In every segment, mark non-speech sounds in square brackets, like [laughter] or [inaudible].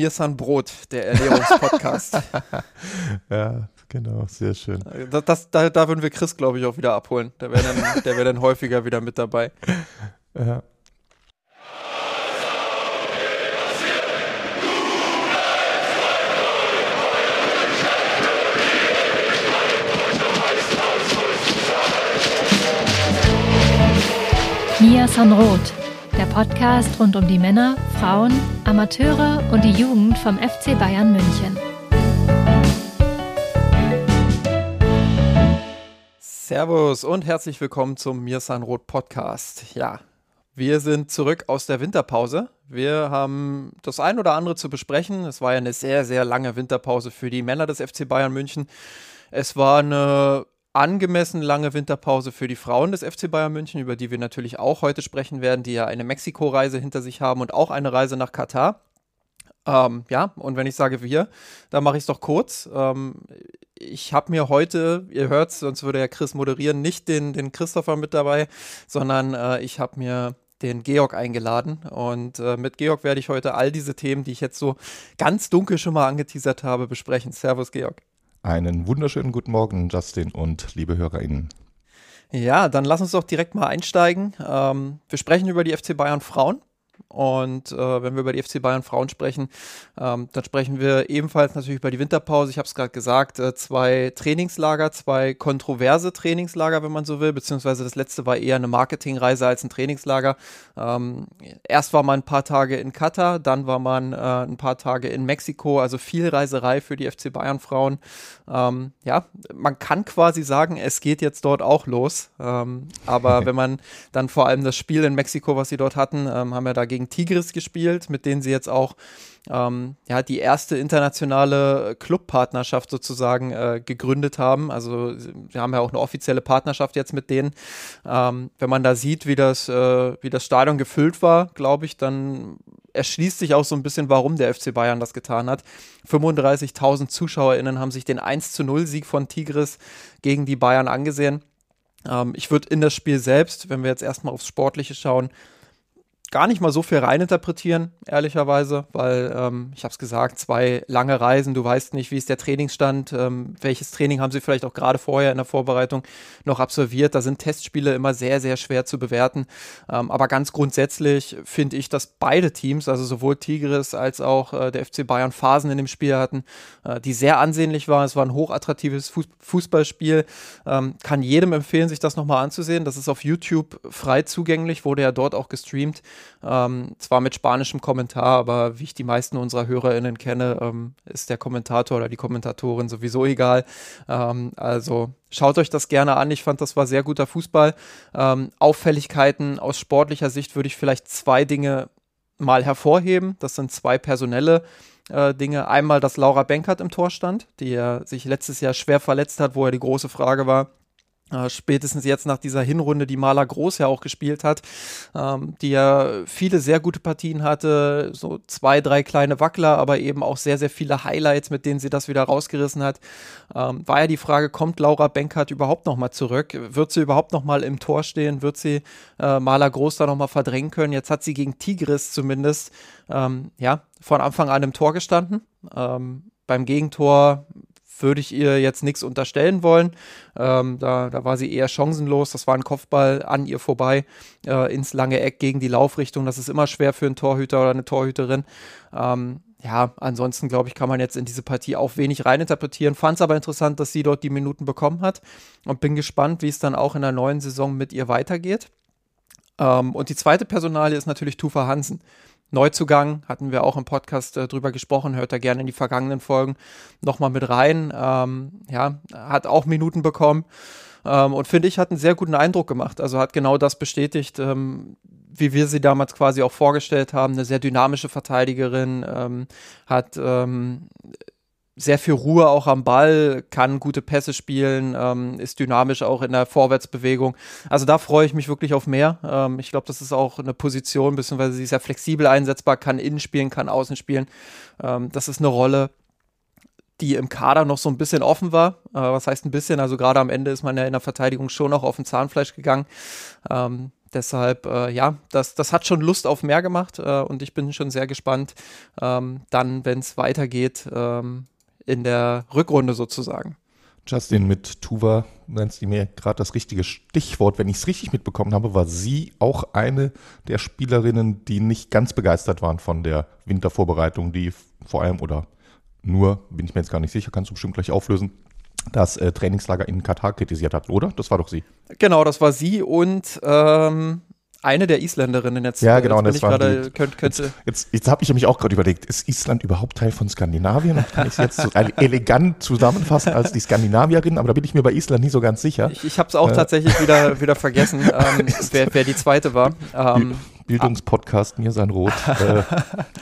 Mir San Brot, der Ernährungspodcast. [laughs] ja, genau, sehr schön. Das, das, da, da würden wir Chris, glaube ich, auch wieder abholen. Der wäre dann, [laughs] wär dann häufiger wieder mit dabei. Ja. Mia Sanroth, der Podcast rund um die Männer, Frauen, Amateure und die Jugend vom FC Bayern München. Servus und herzlich willkommen zum Mir Sanroth Podcast. Ja, wir sind zurück aus der Winterpause. Wir haben das ein oder andere zu besprechen. Es war ja eine sehr, sehr lange Winterpause für die Männer des FC Bayern München. Es war eine angemessen lange Winterpause für die Frauen des FC Bayern München, über die wir natürlich auch heute sprechen werden, die ja eine Mexiko-Reise hinter sich haben und auch eine Reise nach Katar. Ähm, ja, und wenn ich sage wir, dann mache ich es doch kurz. Ähm, ich habe mir heute, ihr hört sonst würde ja Chris moderieren, nicht den, den Christopher mit dabei, sondern äh, ich habe mir den Georg eingeladen. Und äh, mit Georg werde ich heute all diese Themen, die ich jetzt so ganz dunkel schon mal angeteasert habe, besprechen. Servus, Georg. Einen wunderschönen guten Morgen, Justin und liebe HörerInnen. Ja, dann lass uns doch direkt mal einsteigen. Ähm, wir sprechen über die FC Bayern Frauen. Und äh, wenn wir über die FC Bayern Frauen sprechen, ähm, dann sprechen wir ebenfalls natürlich über die Winterpause. Ich habe es gerade gesagt, äh, zwei Trainingslager, zwei kontroverse Trainingslager, wenn man so will, beziehungsweise das letzte war eher eine Marketingreise als ein Trainingslager. Ähm, erst war man ein paar Tage in Katar, dann war man äh, ein paar Tage in Mexiko, also viel Reiserei für die FC Bayern Frauen. Ähm, ja, man kann quasi sagen, es geht jetzt dort auch los. Ähm, aber [laughs] wenn man dann vor allem das Spiel in Mexiko, was sie dort hatten, ähm, haben wir dagegen gegen Tigris gespielt, mit denen sie jetzt auch ähm, ja, die erste internationale Clubpartnerschaft sozusagen äh, gegründet haben. Also wir haben ja auch eine offizielle Partnerschaft jetzt mit denen. Ähm, wenn man da sieht, wie das, äh, wie das Stadion gefüllt war, glaube ich, dann erschließt sich auch so ein bisschen, warum der FC Bayern das getan hat. 35.000 ZuschauerInnen haben sich den 1 zu 0 Sieg von Tigris gegen die Bayern angesehen. Ähm, ich würde in das Spiel selbst, wenn wir jetzt erstmal aufs Sportliche schauen, gar nicht mal so viel reininterpretieren, ehrlicherweise, weil ähm, ich habe es gesagt, zwei lange Reisen, du weißt nicht, wie ist der Trainingsstand, ähm, welches Training haben sie vielleicht auch gerade vorher in der Vorbereitung noch absolviert. Da sind Testspiele immer sehr, sehr schwer zu bewerten. Ähm, aber ganz grundsätzlich finde ich, dass beide Teams, also sowohl Tigris als auch äh, der FC Bayern, Phasen in dem Spiel hatten, äh, die sehr ansehnlich waren. Es war ein hochattraktives Fußballspiel. Ähm, kann jedem empfehlen, sich das nochmal anzusehen. Das ist auf YouTube frei zugänglich, wurde ja dort auch gestreamt. Ähm, zwar mit spanischem Kommentar, aber wie ich die meisten unserer HörerInnen kenne, ähm, ist der Kommentator oder die Kommentatorin sowieso egal. Ähm, also schaut euch das gerne an. Ich fand, das war sehr guter Fußball. Ähm, Auffälligkeiten aus sportlicher Sicht würde ich vielleicht zwei Dinge mal hervorheben. Das sind zwei personelle äh, Dinge. Einmal, dass Laura Benkert im Tor stand, die ja sich letztes Jahr schwer verletzt hat, wo ja die große Frage war, spätestens jetzt nach dieser Hinrunde, die Maler Groß ja auch gespielt hat, ähm, die ja viele sehr gute Partien hatte, so zwei, drei kleine Wackler, aber eben auch sehr, sehr viele Highlights, mit denen sie das wieder rausgerissen hat. Ähm, war ja die Frage, kommt Laura Benkert überhaupt nochmal zurück? Wird sie überhaupt nochmal im Tor stehen? Wird sie äh, Maler Groß da nochmal verdrängen können? Jetzt hat sie gegen Tigris zumindest, ähm, ja, von Anfang an im Tor gestanden. Ähm, beim Gegentor würde ich ihr jetzt nichts unterstellen wollen. Ähm, da, da war sie eher chancenlos. Das war ein Kopfball an ihr vorbei äh, ins lange Eck gegen die Laufrichtung. Das ist immer schwer für einen Torhüter oder eine Torhüterin. Ähm, ja, ansonsten glaube ich, kann man jetzt in diese Partie auch wenig reininterpretieren. Fand es aber interessant, dass sie dort die Minuten bekommen hat und bin gespannt, wie es dann auch in der neuen Saison mit ihr weitergeht. Ähm, und die zweite Personalie ist natürlich Tufa Hansen. Neuzugang, hatten wir auch im Podcast äh, drüber gesprochen, hört da gerne in die vergangenen Folgen nochmal mit rein. Ähm, ja, hat auch Minuten bekommen ähm, und finde ich, hat einen sehr guten Eindruck gemacht. Also hat genau das bestätigt, ähm, wie wir sie damals quasi auch vorgestellt haben. Eine sehr dynamische Verteidigerin, ähm, hat ähm, sehr viel Ruhe auch am Ball, kann gute Pässe spielen, ähm, ist dynamisch auch in der Vorwärtsbewegung. Also da freue ich mich wirklich auf mehr. Ähm, ich glaube, das ist auch eine Position, beziehungsweise sie ist ja flexibel einsetzbar, kann innen spielen, kann außen spielen. Ähm, das ist eine Rolle, die im Kader noch so ein bisschen offen war. Äh, was heißt ein bisschen? Also gerade am Ende ist man ja in der Verteidigung schon noch auf dem Zahnfleisch gegangen. Ähm, deshalb, äh, ja, das, das hat schon Lust auf mehr gemacht äh, und ich bin schon sehr gespannt, ähm, dann, wenn es weitergeht, ähm, in der Rückrunde sozusagen. Justin mit Tuva, nennst du mir gerade das richtige Stichwort. Wenn ich es richtig mitbekommen habe, war sie auch eine der Spielerinnen, die nicht ganz begeistert waren von der Wintervorbereitung, die vor allem oder nur, bin ich mir jetzt gar nicht sicher, kannst du bestimmt gleich auflösen, das äh, Trainingslager in Katar kritisiert hat, oder? Das war doch sie. Genau, das war sie und ähm, eine der Isländerinnen jetzt. Ja, genau, jetzt das war grade, könnt, könnte. Jetzt, jetzt, jetzt habe ich nämlich auch gerade überlegt, ist Island überhaupt Teil von Skandinavien? Und kann ich es jetzt so [laughs] elegant zusammenfassen als die Skandinavierin? Aber da bin ich mir bei Island nie so ganz sicher. Ich, ich habe es auch äh. tatsächlich wieder, wieder vergessen, [laughs] ähm, wer, wer, die zweite war. Ähm, Bildungspodcast Mir sein Rot. [laughs] Äh,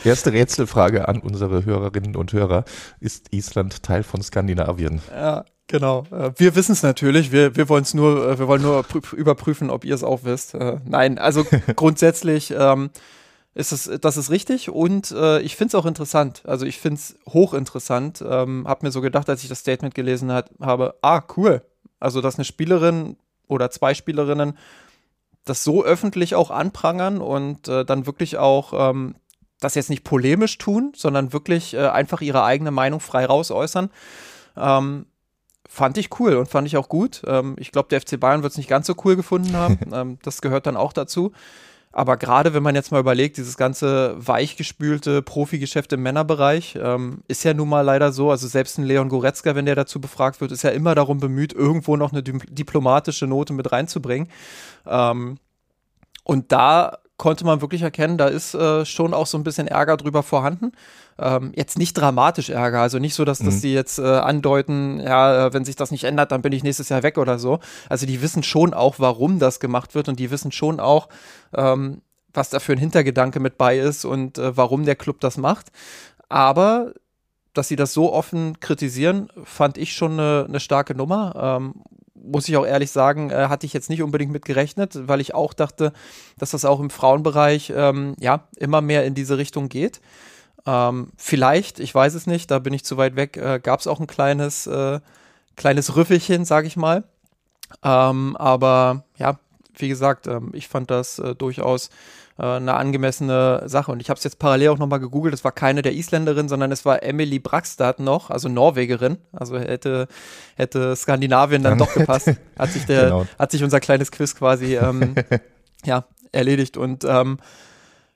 erste Rätselfrage an unsere Hörerinnen und Hörer. Ist Island Teil von Skandinavien? Ja. Genau. Äh, wir wissen es natürlich. Wir, wir wollen es nur, äh, wir wollen nur überprüfen, ob ihr es auch wisst. Äh, nein, also [laughs] grundsätzlich ähm, ist es, das ist richtig und äh, ich finde es auch interessant. Also ich finde es hochinteressant. Ähm, hab mir so gedacht, als ich das Statement gelesen hat, habe, ah, cool. Also, dass eine Spielerin oder zwei Spielerinnen das so öffentlich auch anprangern und äh, dann wirklich auch ähm, das jetzt nicht polemisch tun, sondern wirklich äh, einfach ihre eigene Meinung frei raus äußern. Ähm, fand ich cool und fand ich auch gut. Ähm, ich glaube, der FC Bayern wird es nicht ganz so cool gefunden haben. [laughs] ähm, das gehört dann auch dazu. Aber gerade wenn man jetzt mal überlegt, dieses ganze weichgespülte Profigeschäft im Männerbereich ähm, ist ja nun mal leider so. Also selbst ein Leon Goretzka, wenn der dazu befragt wird, ist ja immer darum bemüht, irgendwo noch eine diplomatische Note mit reinzubringen. Ähm, und da konnte man wirklich erkennen, da ist äh, schon auch so ein bisschen Ärger drüber vorhanden. Ähm, jetzt nicht dramatisch Ärger, also nicht so, dass, mhm. dass die jetzt äh, andeuten, ja, äh, wenn sich das nicht ändert, dann bin ich nächstes Jahr weg oder so. Also die wissen schon auch, warum das gemacht wird und die wissen schon auch, ähm, was da für ein Hintergedanke mit bei ist und äh, warum der Club das macht. Aber dass sie das so offen kritisieren, fand ich schon eine, eine starke Nummer. Ähm, muss ich auch ehrlich sagen, äh, hatte ich jetzt nicht unbedingt mit gerechnet, weil ich auch dachte, dass das auch im Frauenbereich ähm, ja immer mehr in diese Richtung geht. Ähm, vielleicht, ich weiß es nicht, da bin ich zu weit weg, äh, gab es auch ein kleines, äh, kleines Rüffelchen, sage ich mal. Ähm, aber ja, wie gesagt, ähm, ich fand das äh, durchaus äh, eine angemessene Sache. Und ich habe es jetzt parallel auch nochmal gegoogelt. Es war keine der Isländerinnen, sondern es war Emily Brackstad noch, also Norwegerin. Also hätte, hätte Skandinavien dann, dann doch gepasst. Hat sich, der, [laughs] genau. hat sich unser kleines Quiz quasi ähm, [laughs] ja, erledigt. Und ähm,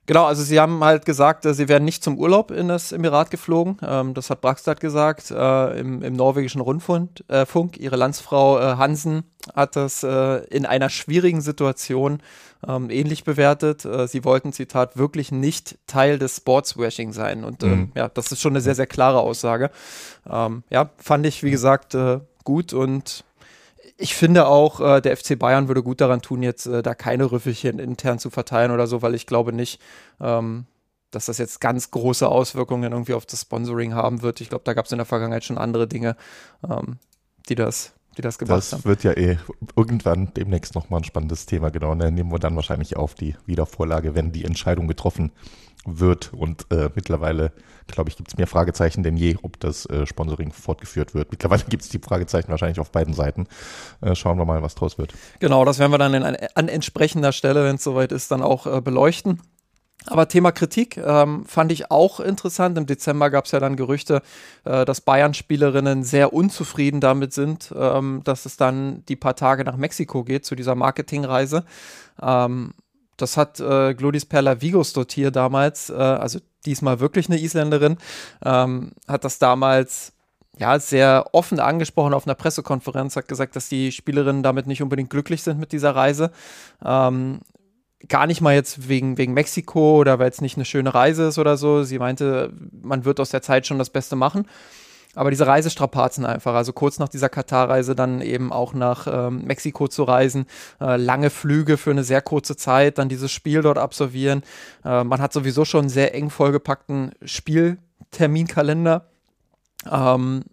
Genau, also sie haben halt gesagt, äh, sie werden nicht zum Urlaub in das Emirat geflogen. Ähm, das hat Braxtad gesagt äh, im, im, norwegischen Rundfunk. Äh, Funk. Ihre Landsfrau äh, Hansen hat das äh, in einer schwierigen Situation ähm, ähnlich bewertet. Äh, sie wollten, Zitat, wirklich nicht Teil des Sportswashing sein. Und ähm, mhm. ja, das ist schon eine sehr, sehr klare Aussage. Ähm, ja, fand ich, wie gesagt, gut und ich finde auch, äh, der FC Bayern würde gut daran tun, jetzt äh, da keine Rüffelchen intern zu verteilen oder so, weil ich glaube nicht, ähm, dass das jetzt ganz große Auswirkungen irgendwie auf das Sponsoring haben wird. Ich glaube, da gab es in der Vergangenheit schon andere Dinge, ähm, die das die das gemacht das haben. Das wird ja eh irgendwann demnächst nochmal ein spannendes Thema, genau. Und dann nehmen wir dann wahrscheinlich auf die Wiedervorlage, wenn die Entscheidung getroffen wird. Und äh, mittlerweile, glaube ich, gibt es mehr Fragezeichen denn je, ob das äh, Sponsoring fortgeführt wird. Mittlerweile [laughs] gibt es die Fragezeichen wahrscheinlich auf beiden Seiten. Äh, schauen wir mal, was draus wird. Genau, das werden wir dann in, an entsprechender Stelle, wenn es soweit ist, dann auch äh, beleuchten. Aber Thema Kritik ähm, fand ich auch interessant. Im Dezember gab es ja dann Gerüchte, äh, dass Bayern-Spielerinnen sehr unzufrieden damit sind, ähm, dass es dann die paar Tage nach Mexiko geht zu dieser Marketingreise. Ähm, das hat äh, Glodis Perla Vigos dort hier damals, äh, also diesmal wirklich eine Isländerin, ähm, hat das damals ja sehr offen angesprochen auf einer Pressekonferenz, hat gesagt, dass die Spielerinnen damit nicht unbedingt glücklich sind mit dieser Reise. Ähm, gar nicht mal jetzt wegen, wegen Mexiko oder weil es nicht eine schöne Reise ist oder so. Sie meinte, man wird aus der Zeit schon das Beste machen. Aber diese Reisestrapazen einfach, also kurz nach dieser Katar-Reise dann eben auch nach ähm, Mexiko zu reisen, äh, lange Flüge für eine sehr kurze Zeit, dann dieses Spiel dort absolvieren. Äh, man hat sowieso schon einen sehr eng vollgepackten Spielterminkalender. Ähm,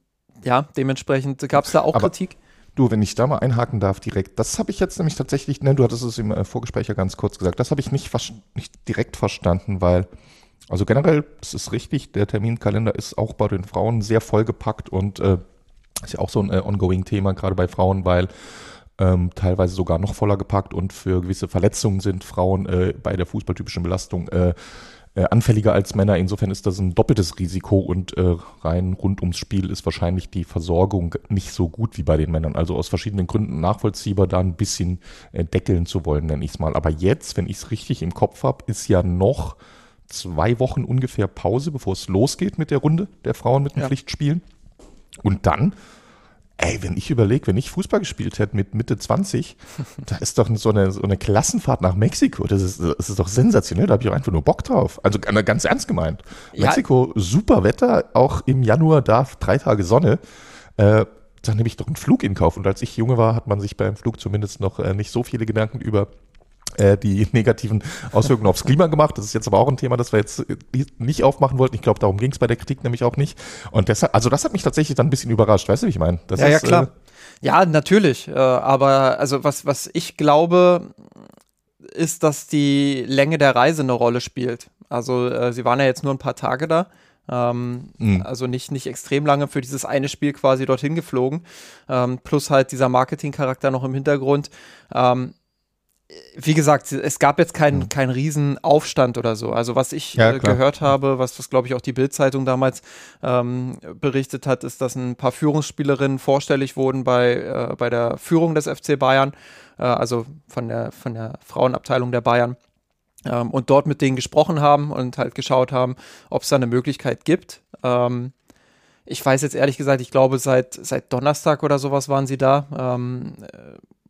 ja, dementsprechend gab es da auch Aber Kritik. Du, wenn ich da mal einhaken darf direkt, das habe ich jetzt nämlich tatsächlich, ne, du hattest es im äh, Vorgespräch ja ganz kurz gesagt, das habe ich nicht, nicht direkt verstanden, weil also generell, es ist richtig, der Terminkalender ist auch bei den Frauen sehr vollgepackt und äh, ist ja auch so ein äh, ongoing Thema, gerade bei Frauen, weil ähm, teilweise sogar noch voller gepackt und für gewisse Verletzungen sind Frauen äh, bei der fußballtypischen Belastung äh, äh, anfälliger als Männer. Insofern ist das ein doppeltes Risiko und äh, rein rund ums Spiel ist wahrscheinlich die Versorgung nicht so gut wie bei den Männern. Also aus verschiedenen Gründen nachvollziehbar, da ein bisschen äh, deckeln zu wollen, nenne ich es mal. Aber jetzt, wenn ich es richtig im Kopf habe, ist ja noch zwei Wochen ungefähr Pause, bevor es losgeht mit der Runde der Frauen mit den ja. Pflichtspielen. Und dann Ey, wenn ich überlege, wenn ich Fußball gespielt hätte mit Mitte 20, [laughs] da ist doch so eine, so eine Klassenfahrt nach Mexiko. Das ist, das ist doch sensationell. Da habe ich auch einfach nur Bock drauf. Also ganz ernst gemeint. Ja. Mexiko, super Wetter, auch im Januar da drei Tage Sonne. Äh, dann nehme ich doch einen Flug in Kauf. Und als ich junge war, hat man sich beim Flug zumindest noch äh, nicht so viele Gedanken über äh, die [laughs] negativen Auswirkungen aufs Klima gemacht. Das ist jetzt aber auch ein Thema, das wir jetzt äh, nicht aufmachen wollten. Ich glaube, darum ging es bei der Kritik nämlich auch nicht. Und deshalb, also das hat mich tatsächlich dann ein bisschen überrascht. Weißt du, wie ich meine? Ja, ja, klar. Äh, ja, natürlich. Äh, aber also was, was ich glaube, ist, dass die Länge der Reise eine Rolle spielt. Also äh, sie waren ja jetzt nur ein paar Tage da. Ähm, mhm. Also nicht, nicht extrem lange für dieses eine Spiel quasi dorthin geflogen. Ähm, plus halt dieser Marketingcharakter noch im Hintergrund. Ähm, wie gesagt, es gab jetzt keinen mhm. keinen Riesenaufstand oder so. Also was ich ja, äh, gehört habe, was, was glaube ich auch die Bildzeitung damals ähm, berichtet hat, ist, dass ein paar Führungsspielerinnen vorstellig wurden bei, äh, bei der Führung des FC Bayern, äh, also von der, von der Frauenabteilung der Bayern. Ähm, und dort mit denen gesprochen haben und halt geschaut haben, ob es da eine Möglichkeit gibt. Ähm, ich weiß jetzt ehrlich gesagt, ich glaube, seit, seit Donnerstag oder sowas waren sie da. Ähm,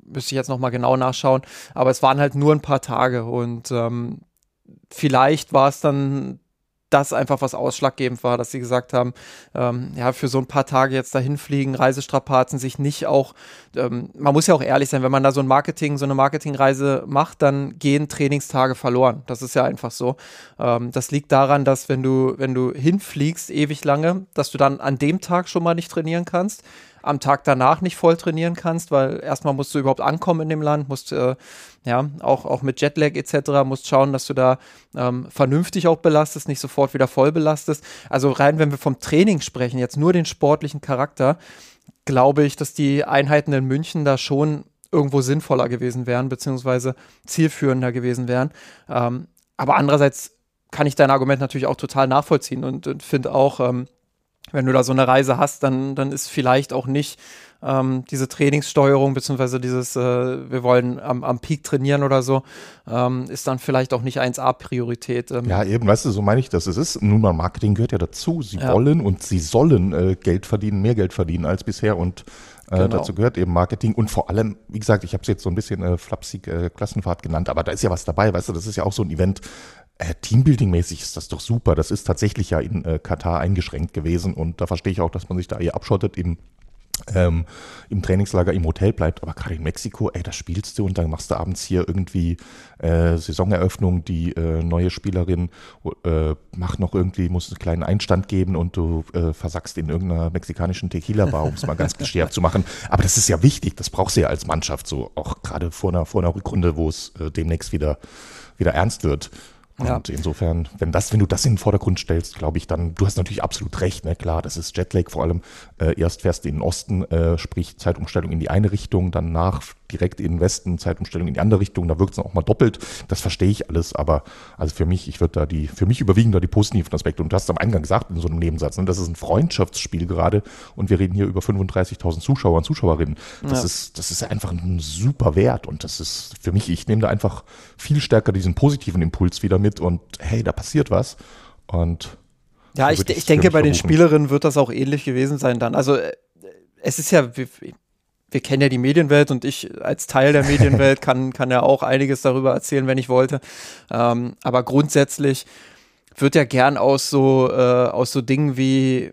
müsste ich jetzt nochmal genau nachschauen. Aber es waren halt nur ein paar Tage und ähm, vielleicht war es dann das einfach was ausschlaggebend war, dass sie gesagt haben, ähm, ja, für so ein paar Tage jetzt dahin fliegen, Reisestrapazen sich nicht auch, ähm, man muss ja auch ehrlich sein, wenn man da so ein Marketing, so eine Marketingreise macht, dann gehen Trainingstage verloren. Das ist ja einfach so. Ähm, das liegt daran, dass wenn du, wenn du hinfliegst ewig lange, dass du dann an dem Tag schon mal nicht trainieren kannst am Tag danach nicht voll trainieren kannst, weil erstmal musst du überhaupt ankommen in dem Land, musst äh, ja auch, auch mit Jetlag etc. musst schauen, dass du da ähm, vernünftig auch belastest, nicht sofort wieder voll belastest. Also rein, wenn wir vom Training sprechen, jetzt nur den sportlichen Charakter, glaube ich, dass die Einheiten in München da schon irgendwo sinnvoller gewesen wären, beziehungsweise zielführender gewesen wären. Ähm, aber andererseits kann ich dein Argument natürlich auch total nachvollziehen und, und finde auch, ähm, wenn du da so eine Reise hast, dann, dann ist vielleicht auch nicht ähm, diese Trainingssteuerung, beziehungsweise dieses, äh, wir wollen am, am Peak trainieren oder so, ähm, ist dann vielleicht auch nicht 1A-Priorität. Ähm. Ja, eben, weißt du, so meine ich das. Es ist, nun mal, Marketing gehört ja dazu. Sie ja. wollen und sie sollen äh, Geld verdienen, mehr Geld verdienen als bisher und äh, genau. dazu gehört eben Marketing und vor allem, wie gesagt, ich habe es jetzt so ein bisschen äh, flapsig äh, Klassenfahrt genannt, aber da ist ja was dabei, weißt du, das ist ja auch so ein Event, äh, Teambuilding-mäßig ist das doch super. Das ist tatsächlich ja in äh, Katar eingeschränkt gewesen und da verstehe ich auch, dass man sich da eher abschottet im, ähm, im Trainingslager im Hotel bleibt. Aber gerade in Mexiko, ey, da spielst du und dann machst du abends hier irgendwie äh, Saisoneröffnung, die äh, neue Spielerin äh, macht noch irgendwie, muss einen kleinen Einstand geben und du äh, versackst in irgendeiner mexikanischen Tequila-Bar, um es mal ganz geschärft zu machen. Aber das ist ja wichtig, das brauchst du ja als Mannschaft so, auch gerade vor einer, vor einer Rückrunde, wo es äh, demnächst wieder, wieder ernst wird. Ja. Und insofern, wenn das, wenn du das in den Vordergrund stellst, glaube ich, dann, du hast natürlich absolut recht, ne? Klar, das ist Jetlag vor allem. Äh, erst fährst du in den Osten, äh, sprich Zeitumstellung in die eine Richtung, danach direkt in den Westen, Zeitumstellung in die andere Richtung, da wirkt es auch mal doppelt. Das verstehe ich alles, aber also für mich, ich würde da die, für mich überwiegen da die positiven Aspekte. Und du hast am Eingang gesagt in so einem Nebensatz, ne, das ist ein Freundschaftsspiel gerade und wir reden hier über 35.000 Zuschauer und Zuschauerinnen. Das ja. ist, das ist einfach ein super Wert und das ist für mich, ich nehme da einfach viel stärker diesen positiven Impuls wieder mit und hey, da passiert was und ja, ich, ich denke, bei den Spielerinnen wird das auch ähnlich gewesen sein dann. Also äh, es ist ja, wir kennen ja die Medienwelt und ich als Teil der Medienwelt [laughs] kann, kann ja auch einiges darüber erzählen, wenn ich wollte. Ähm, aber grundsätzlich wird ja gern aus so, äh, aus so Dingen wie,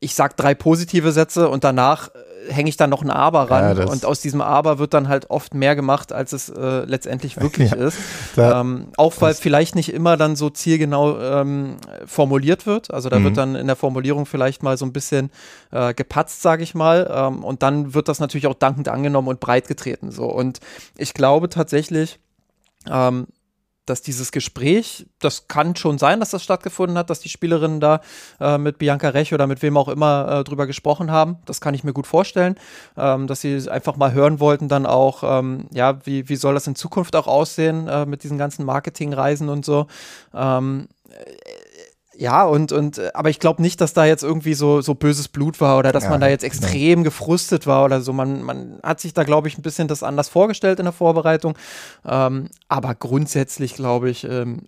ich sag drei positive Sätze und danach hänge ich dann noch ein Aber ran. Ja, und aus diesem Aber wird dann halt oft mehr gemacht, als es äh, letztendlich [laughs] wirklich ja, ist. Ähm, auch weil vielleicht nicht immer dann so zielgenau ähm, formuliert wird. Also da mhm. wird dann in der Formulierung vielleicht mal so ein bisschen äh, gepatzt, sage ich mal. Ähm, und dann wird das natürlich auch dankend angenommen und breit getreten. So. Und ich glaube tatsächlich, ähm, dass dieses Gespräch, das kann schon sein, dass das stattgefunden hat, dass die Spielerinnen da äh, mit Bianca Rech oder mit wem auch immer äh, drüber gesprochen haben. Das kann ich mir gut vorstellen, ähm, dass sie einfach mal hören wollten, dann auch, ähm, ja, wie, wie soll das in Zukunft auch aussehen äh, mit diesen ganzen Marketingreisen und so. Ähm, ja, und, und, äh, aber ich glaube nicht, dass da jetzt irgendwie so, so böses Blut war oder dass ja, man da jetzt extrem genau. gefrustet war oder so. Man, man hat sich da, glaube ich, ein bisschen das anders vorgestellt in der Vorbereitung. Ähm, aber grundsätzlich, glaube ich, ähm,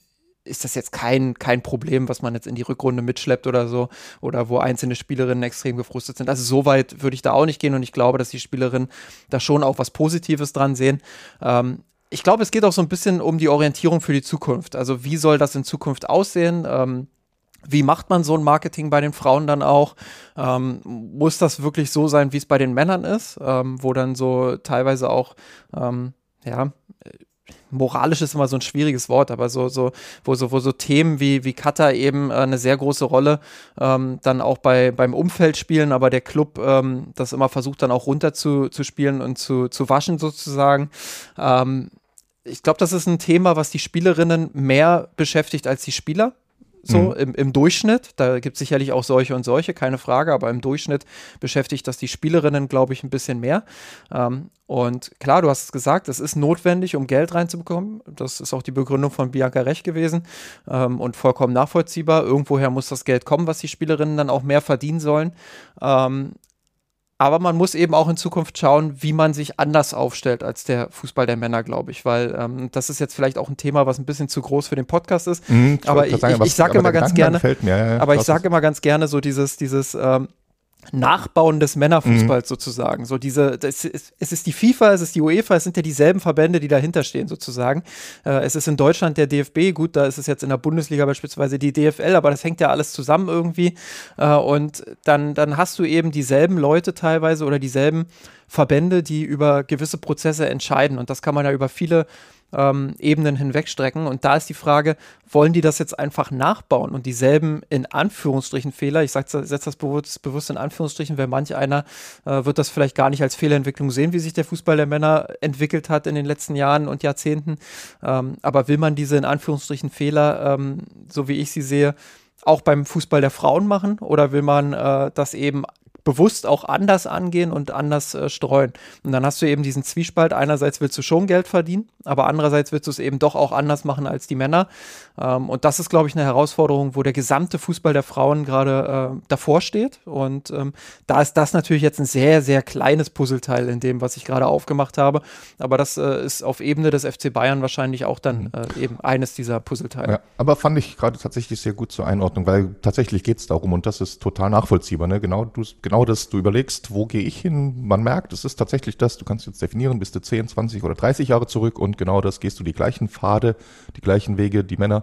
ist das jetzt kein, kein Problem, was man jetzt in die Rückrunde mitschleppt oder so, oder wo einzelne Spielerinnen extrem gefrustet sind. Also so weit würde ich da auch nicht gehen und ich glaube, dass die Spielerinnen da schon auch was Positives dran sehen. Ähm, ich glaube, es geht auch so ein bisschen um die Orientierung für die Zukunft. Also wie soll das in Zukunft aussehen? Ähm, wie macht man so ein Marketing bei den Frauen dann auch? Ähm, muss das wirklich so sein, wie es bei den Männern ist, ähm, wo dann so teilweise auch, ähm, ja, moralisch ist immer so ein schwieriges Wort, aber so, so, wo so, wo so Themen wie, wie Cutter eben äh, eine sehr große Rolle ähm, dann auch bei, beim Umfeld spielen, aber der Club ähm, das immer versucht dann auch runter zu, zu spielen und zu, zu waschen sozusagen. Ähm, ich glaube, das ist ein Thema, was die Spielerinnen mehr beschäftigt als die Spieler so mhm. im, im Durchschnitt. Da gibt es sicherlich auch solche und solche, keine Frage, aber im Durchschnitt beschäftigt das die Spielerinnen, glaube ich, ein bisschen mehr. Ähm, und klar, du hast es gesagt, es ist notwendig, um Geld reinzubekommen. Das ist auch die Begründung von Bianca Recht gewesen ähm, und vollkommen nachvollziehbar. Irgendwoher muss das Geld kommen, was die Spielerinnen dann auch mehr verdienen sollen. Ähm, aber man muss eben auch in Zukunft schauen, wie man sich anders aufstellt als der Fußball der Männer, glaube ich. Weil ähm, das ist jetzt vielleicht auch ein Thema, was ein bisschen zu groß für den Podcast ist. Mhm, aber ich, ich, ich sage immer ganz gerne, mir, ja, aber ich sage immer ganz gerne so dieses, dieses ähm, Nachbauen des Männerfußballs mhm. sozusagen. So diese, ist, es ist die FIFA, es ist die UEFA, es sind ja dieselben Verbände, die dahinter stehen sozusagen. Äh, es ist in Deutschland der DFB, gut, da ist es jetzt in der Bundesliga beispielsweise die DFL, aber das hängt ja alles zusammen irgendwie. Äh, und dann, dann hast du eben dieselben Leute teilweise oder dieselben Verbände, die über gewisse Prozesse entscheiden. Und das kann man ja über viele ähm, Ebenen hinwegstrecken. Und da ist die Frage, wollen die das jetzt einfach nachbauen und dieselben in Anführungsstrichen Fehler, ich setze das bewusst, bewusst in Anführungsstrichen, weil manch einer äh, wird das vielleicht gar nicht als Fehlerentwicklung sehen, wie sich der Fußball der Männer entwickelt hat in den letzten Jahren und Jahrzehnten. Ähm, aber will man diese in Anführungsstrichen Fehler, ähm, so wie ich sie sehe, auch beim Fußball der Frauen machen oder will man äh, das eben bewusst auch anders angehen und anders äh, streuen. Und dann hast du eben diesen Zwiespalt. Einerseits willst du schon Geld verdienen, aber andererseits willst du es eben doch auch anders machen als die Männer. Ähm, und das ist, glaube ich, eine Herausforderung, wo der gesamte Fußball der Frauen gerade äh, davor steht. Und ähm, da ist das natürlich jetzt ein sehr, sehr kleines Puzzleteil in dem, was ich gerade aufgemacht habe. Aber das äh, ist auf Ebene des FC Bayern wahrscheinlich auch dann mhm. äh, eben eines dieser Puzzleteile. Ja, aber fand ich gerade tatsächlich sehr gut zur Einordnung, weil tatsächlich geht es darum und das ist total nachvollziehbar. Ne? Genau, du, genau genau das, du überlegst, wo gehe ich hin? Man merkt, es ist tatsächlich das, du kannst jetzt definieren, bist du 10, 20 oder 30 Jahre zurück und genau das gehst du die gleichen Pfade, die gleichen Wege, die Männer,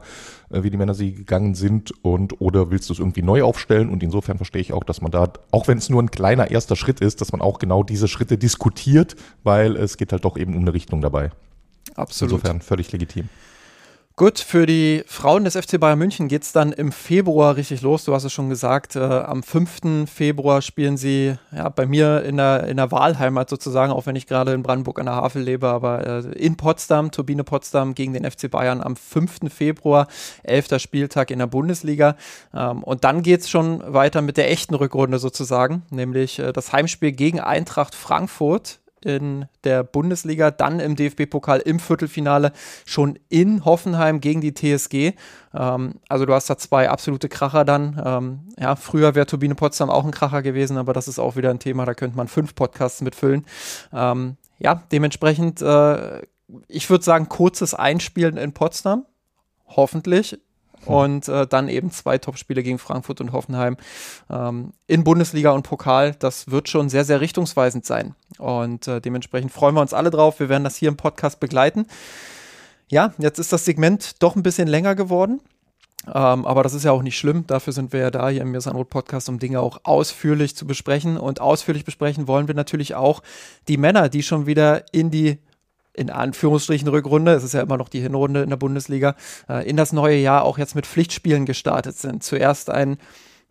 äh, wie die Männer sie gegangen sind und oder willst du es irgendwie neu aufstellen und insofern verstehe ich auch, dass man da, auch wenn es nur ein kleiner erster Schritt ist, dass man auch genau diese Schritte diskutiert, weil es geht halt doch eben um eine Richtung dabei. Absolut. Insofern völlig legitim. Gut, für die Frauen des FC Bayern München geht es dann im Februar richtig los. Du hast es schon gesagt, äh, am 5. Februar spielen sie ja, bei mir in der, in der Wahlheimat sozusagen, auch wenn ich gerade in Brandenburg an der Havel lebe, aber äh, in Potsdam, Turbine Potsdam gegen den FC Bayern am 5. Februar, 11. Spieltag in der Bundesliga. Ähm, und dann geht es schon weiter mit der echten Rückrunde sozusagen, nämlich äh, das Heimspiel gegen Eintracht Frankfurt in der Bundesliga, dann im DFB-Pokal im Viertelfinale schon in Hoffenheim gegen die TSG. Ähm, also du hast da zwei absolute Kracher dann. Ähm, ja, früher wäre Turbine Potsdam auch ein Kracher gewesen, aber das ist auch wieder ein Thema, da könnte man fünf Podcasts mitfüllen. Ähm, ja, dementsprechend, äh, ich würde sagen, kurzes Einspielen in Potsdam. Hoffentlich und äh, dann eben zwei Topspiele gegen Frankfurt und Hoffenheim ähm, in Bundesliga und Pokal. Das wird schon sehr, sehr richtungsweisend sein. Und äh, dementsprechend freuen wir uns alle drauf. Wir werden das hier im Podcast begleiten. Ja, jetzt ist das Segment doch ein bisschen länger geworden. Ähm, aber das ist ja auch nicht schlimm. Dafür sind wir ja da hier im Mirsanrot Podcast, um Dinge auch ausführlich zu besprechen. Und ausführlich besprechen wollen wir natürlich auch die Männer, die schon wieder in die in Anführungsstrichen Rückrunde, es ist ja immer noch die Hinrunde in der Bundesliga, äh, in das neue Jahr auch jetzt mit Pflichtspielen gestartet sind. Zuerst ein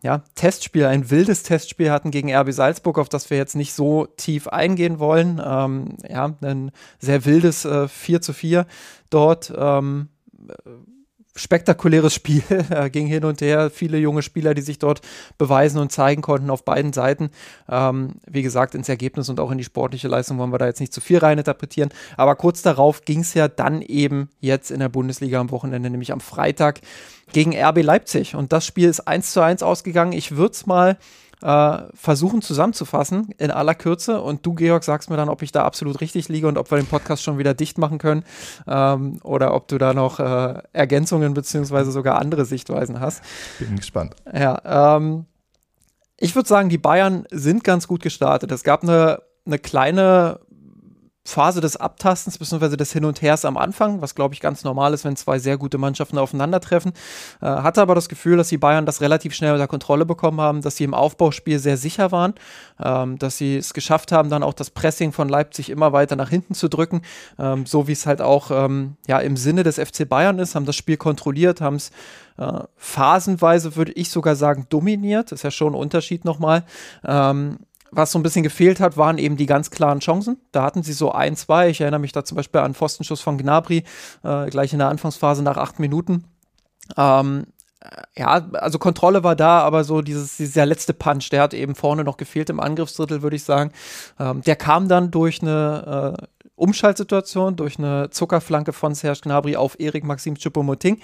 ja, Testspiel, ein wildes Testspiel hatten gegen RB Salzburg, auf das wir jetzt nicht so tief eingehen wollen. Ähm, ja, ein sehr wildes äh, 4 zu 4 dort. Ähm, spektakuläres Spiel, [laughs] ging hin und her, viele junge Spieler, die sich dort beweisen und zeigen konnten auf beiden Seiten. Ähm, wie gesagt, ins Ergebnis und auch in die sportliche Leistung wollen wir da jetzt nicht zu viel reininterpretieren. Aber kurz darauf ging es ja dann eben jetzt in der Bundesliga am Wochenende, nämlich am Freitag gegen RB Leipzig. Und das Spiel ist 1 zu 1 ausgegangen. Ich würde es mal äh, versuchen zusammenzufassen in aller Kürze. Und du, Georg, sagst mir dann, ob ich da absolut richtig liege und ob wir den Podcast schon wieder dicht machen können ähm, oder ob du da noch äh, Ergänzungen beziehungsweise sogar andere Sichtweisen hast. Bin gespannt. Ja, ähm, ich würde sagen, die Bayern sind ganz gut gestartet. Es gab eine, eine kleine Phase des Abtastens bzw. des Hin und Hers am Anfang, was glaube ich ganz normal ist, wenn zwei sehr gute Mannschaften aufeinandertreffen. Äh, hatte aber das Gefühl, dass die Bayern das relativ schnell unter Kontrolle bekommen haben, dass sie im Aufbauspiel sehr sicher waren, ähm, dass sie es geschafft haben, dann auch das Pressing von Leipzig immer weiter nach hinten zu drücken, ähm, so wie es halt auch ähm, ja, im Sinne des FC Bayern ist, haben das Spiel kontrolliert, haben es äh, phasenweise, würde ich sogar sagen, dominiert. Ist ja schon ein Unterschied nochmal. Ähm, was so ein bisschen gefehlt hat, waren eben die ganz klaren Chancen. Da hatten sie so ein, zwei. Ich erinnere mich da zum Beispiel an Pfostenschuss von Gnabry, äh, gleich in der Anfangsphase nach acht Minuten. Ähm, äh, ja, also Kontrolle war da, aber so dieses, dieser letzte Punch, der hat eben vorne noch gefehlt im Angriffsdrittel, würde ich sagen. Ähm, der kam dann durch eine äh, Umschaltsituation, durch eine Zuckerflanke von Serge Gnabry auf Erik Maxim Choupo-Moting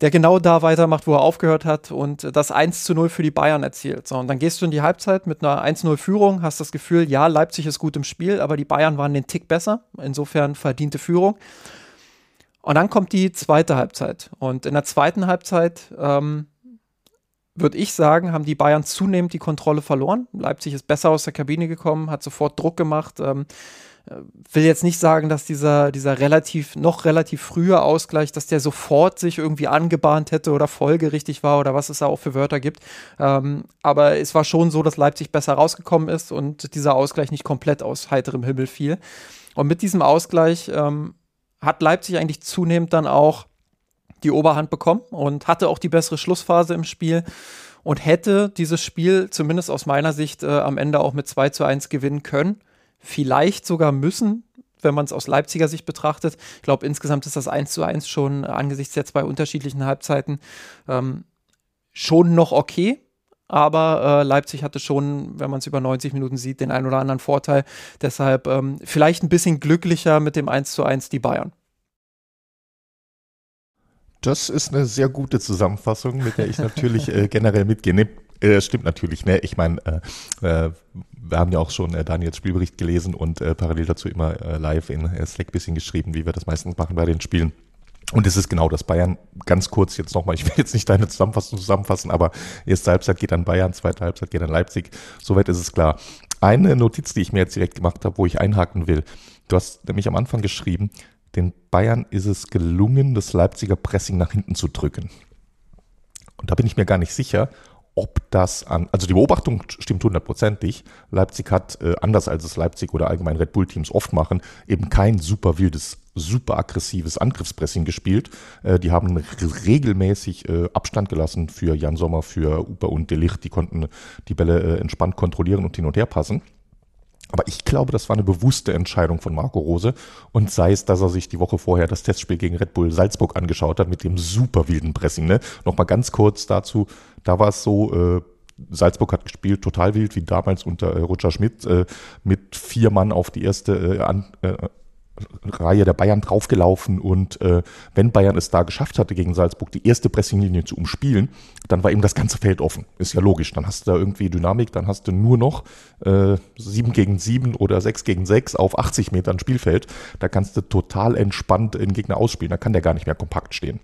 der genau da weitermacht, wo er aufgehört hat und das 1 zu 0 für die Bayern erzielt. So, und dann gehst du in die Halbzeit mit einer 1-0-Führung, hast das Gefühl, ja, Leipzig ist gut im Spiel, aber die Bayern waren den Tick besser, insofern verdiente Führung. Und dann kommt die zweite Halbzeit. Und in der zweiten Halbzeit, ähm, würde ich sagen, haben die Bayern zunehmend die Kontrolle verloren. Leipzig ist besser aus der Kabine gekommen, hat sofort Druck gemacht. Ähm, will jetzt nicht sagen, dass dieser, dieser relativ, noch relativ frühe Ausgleich, dass der sofort sich irgendwie angebahnt hätte oder folgerichtig war oder was es da auch für Wörter gibt. Ähm, aber es war schon so, dass Leipzig besser rausgekommen ist und dieser Ausgleich nicht komplett aus heiterem Himmel fiel. Und mit diesem Ausgleich ähm, hat Leipzig eigentlich zunehmend dann auch die Oberhand bekommen und hatte auch die bessere Schlussphase im Spiel und hätte dieses Spiel zumindest aus meiner Sicht äh, am Ende auch mit 2 zu 1 gewinnen können vielleicht sogar müssen, wenn man es aus Leipziger Sicht betrachtet. Ich glaube, insgesamt ist das 1 zu 1 schon angesichts der zwei unterschiedlichen Halbzeiten ähm, schon noch okay. Aber äh, Leipzig hatte schon, wenn man es über 90 Minuten sieht, den einen oder anderen Vorteil. Deshalb ähm, vielleicht ein bisschen glücklicher mit dem 1 zu 1 die Bayern. Das ist eine sehr gute Zusammenfassung, mit der ich natürlich äh, generell mitgehe. Nee, äh, stimmt natürlich, ne? Ich meine, äh, äh, wir haben ja auch schon äh, Daniels Spielbericht gelesen und äh, parallel dazu immer äh, live in äh, Slack bisschen geschrieben, wie wir das meistens machen bei den Spielen. Und es ist genau das Bayern, ganz kurz jetzt nochmal, [laughs] ich will jetzt nicht deine Zusammenfassung zusammenfassen, aber erste Halbzeit geht an Bayern, zweite Halbzeit geht an Leipzig. Soweit ist es klar. Eine Notiz, die ich mir jetzt direkt gemacht habe, wo ich einhaken will. Du hast nämlich am Anfang geschrieben, den Bayern ist es gelungen, das Leipziger Pressing nach hinten zu drücken. Und da bin ich mir gar nicht sicher, ob das an, also die Beobachtung stimmt hundertprozentig. Leipzig hat, äh, anders als es Leipzig oder allgemein Red Bull Teams oft machen, eben kein super wildes, super aggressives Angriffspressing gespielt. Äh, die haben regelmäßig äh, Abstand gelassen für Jan Sommer, für Uber und Delicht. Die konnten die Bälle äh, entspannt kontrollieren und hin und her passen. Aber ich glaube, das war eine bewusste Entscheidung von Marco Rose. Und sei es, dass er sich die Woche vorher das Testspiel gegen Red Bull Salzburg angeschaut hat mit dem super wilden Pressing. Ne? Nochmal ganz kurz dazu. Da war es so, äh, Salzburg hat gespielt, total wild, wie damals unter äh, Roger Schmidt, äh, mit vier Mann auf die erste äh, an, äh, Reihe der Bayern draufgelaufen und äh, wenn Bayern es da geschafft hatte, gegen Salzburg die erste Pressinglinie zu umspielen, dann war eben das ganze Feld offen. Ist ja logisch. Dann hast du da irgendwie Dynamik, dann hast du nur noch äh, 7 gegen 7 oder 6 gegen 6 auf 80 Metern Spielfeld. Da kannst du total entspannt den Gegner ausspielen. Da kann der gar nicht mehr kompakt stehen.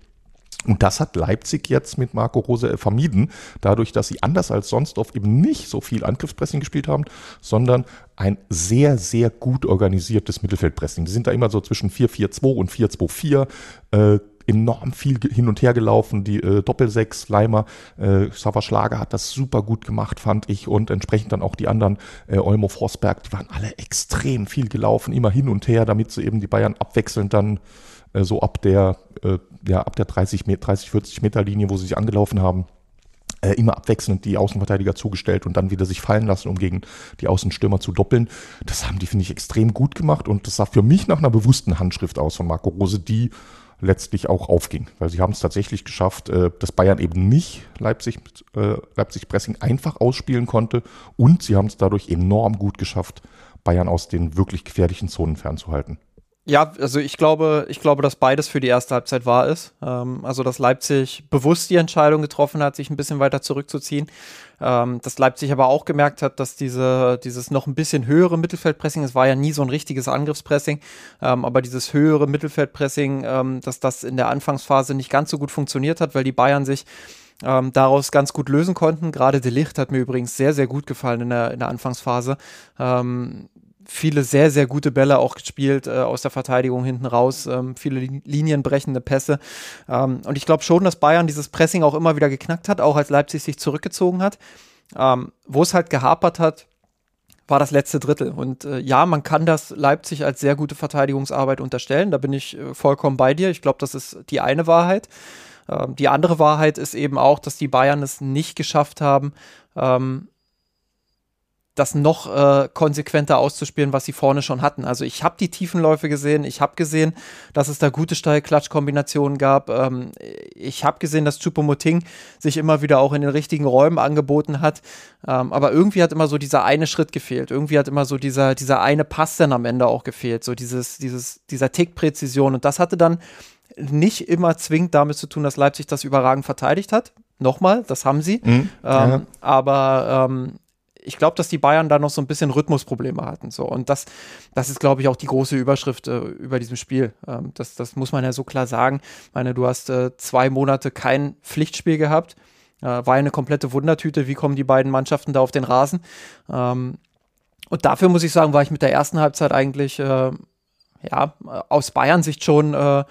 Und das hat Leipzig jetzt mit Marco Rose vermieden, dadurch, dass sie anders als sonst oft eben nicht so viel Angriffspressing gespielt haben, sondern ein sehr, sehr gut organisiertes Mittelfeldpressing. Die sind da immer so zwischen 4-4-2 und 4-2-4. Äh, enorm viel hin und her gelaufen. Die äh, Doppelsechs, Leimer, äh, Sava Schlager hat das super gut gemacht, fand ich. Und entsprechend dann auch die anderen, äh, Olmo Forsberg, die waren alle extrem viel gelaufen, immer hin und her, damit sie eben die Bayern abwechselnd dann äh, so ab der, äh, ja, ab der 30, 30, 40 Meter Linie, wo sie sich angelaufen haben, äh, immer abwechselnd die Außenverteidiger zugestellt und dann wieder sich fallen lassen, um gegen die Außenstürmer zu doppeln. Das haben die, finde ich, extrem gut gemacht und das sah für mich nach einer bewussten Handschrift aus von Marco Rose, die letztlich auch aufging. Weil sie haben es tatsächlich geschafft, äh, dass Bayern eben nicht Leipzig, äh, Leipzig Pressing einfach ausspielen konnte und sie haben es dadurch enorm gut geschafft, Bayern aus den wirklich gefährlichen Zonen fernzuhalten. Ja, also ich glaube, ich glaube, dass beides für die erste Halbzeit wahr ist. Ähm, also, dass Leipzig bewusst die Entscheidung getroffen hat, sich ein bisschen weiter zurückzuziehen. Ähm, dass Leipzig aber auch gemerkt hat, dass diese, dieses noch ein bisschen höhere Mittelfeldpressing, es war ja nie so ein richtiges Angriffspressing, ähm, aber dieses höhere Mittelfeldpressing, ähm, dass das in der Anfangsphase nicht ganz so gut funktioniert hat, weil die Bayern sich ähm, daraus ganz gut lösen konnten. Gerade De Licht hat mir übrigens sehr, sehr gut gefallen in der, in der Anfangsphase. Ähm, viele sehr, sehr gute Bälle auch gespielt äh, aus der Verteidigung hinten raus, ähm, viele linienbrechende Pässe. Ähm, und ich glaube schon, dass Bayern dieses Pressing auch immer wieder geknackt hat, auch als Leipzig sich zurückgezogen hat. Ähm, Wo es halt gehapert hat, war das letzte Drittel. Und äh, ja, man kann das Leipzig als sehr gute Verteidigungsarbeit unterstellen. Da bin ich äh, vollkommen bei dir. Ich glaube, das ist die eine Wahrheit. Ähm, die andere Wahrheit ist eben auch, dass die Bayern es nicht geschafft haben, ähm, das noch äh, konsequenter auszuspielen, was sie vorne schon hatten. Also ich habe die Tiefenläufe gesehen, ich habe gesehen, dass es da gute Steil-Klatsch-Kombinationen gab. Ähm, ich habe gesehen, dass Chupomoting sich immer wieder auch in den richtigen Räumen angeboten hat. Ähm, aber irgendwie hat immer so dieser eine Schritt gefehlt. Irgendwie hat immer so dieser, dieser eine Pass dann am Ende auch gefehlt. So dieses, dieses, dieser Tick-Präzision. Und das hatte dann nicht immer zwingend damit zu tun, dass Leipzig das überragend verteidigt hat. Nochmal, das haben sie. Mhm, ähm, ja. Aber ähm, ich glaube, dass die Bayern da noch so ein bisschen Rhythmusprobleme hatten. So. Und das, das ist, glaube ich, auch die große Überschrift äh, über diesem Spiel. Ähm, das, das muss man ja so klar sagen. Ich meine, du hast äh, zwei Monate kein Pflichtspiel gehabt. Äh, war eine komplette Wundertüte. Wie kommen die beiden Mannschaften da auf den Rasen? Ähm, und dafür muss ich sagen, war ich mit der ersten Halbzeit eigentlich, äh, ja, aus Bayern-Sicht schon äh,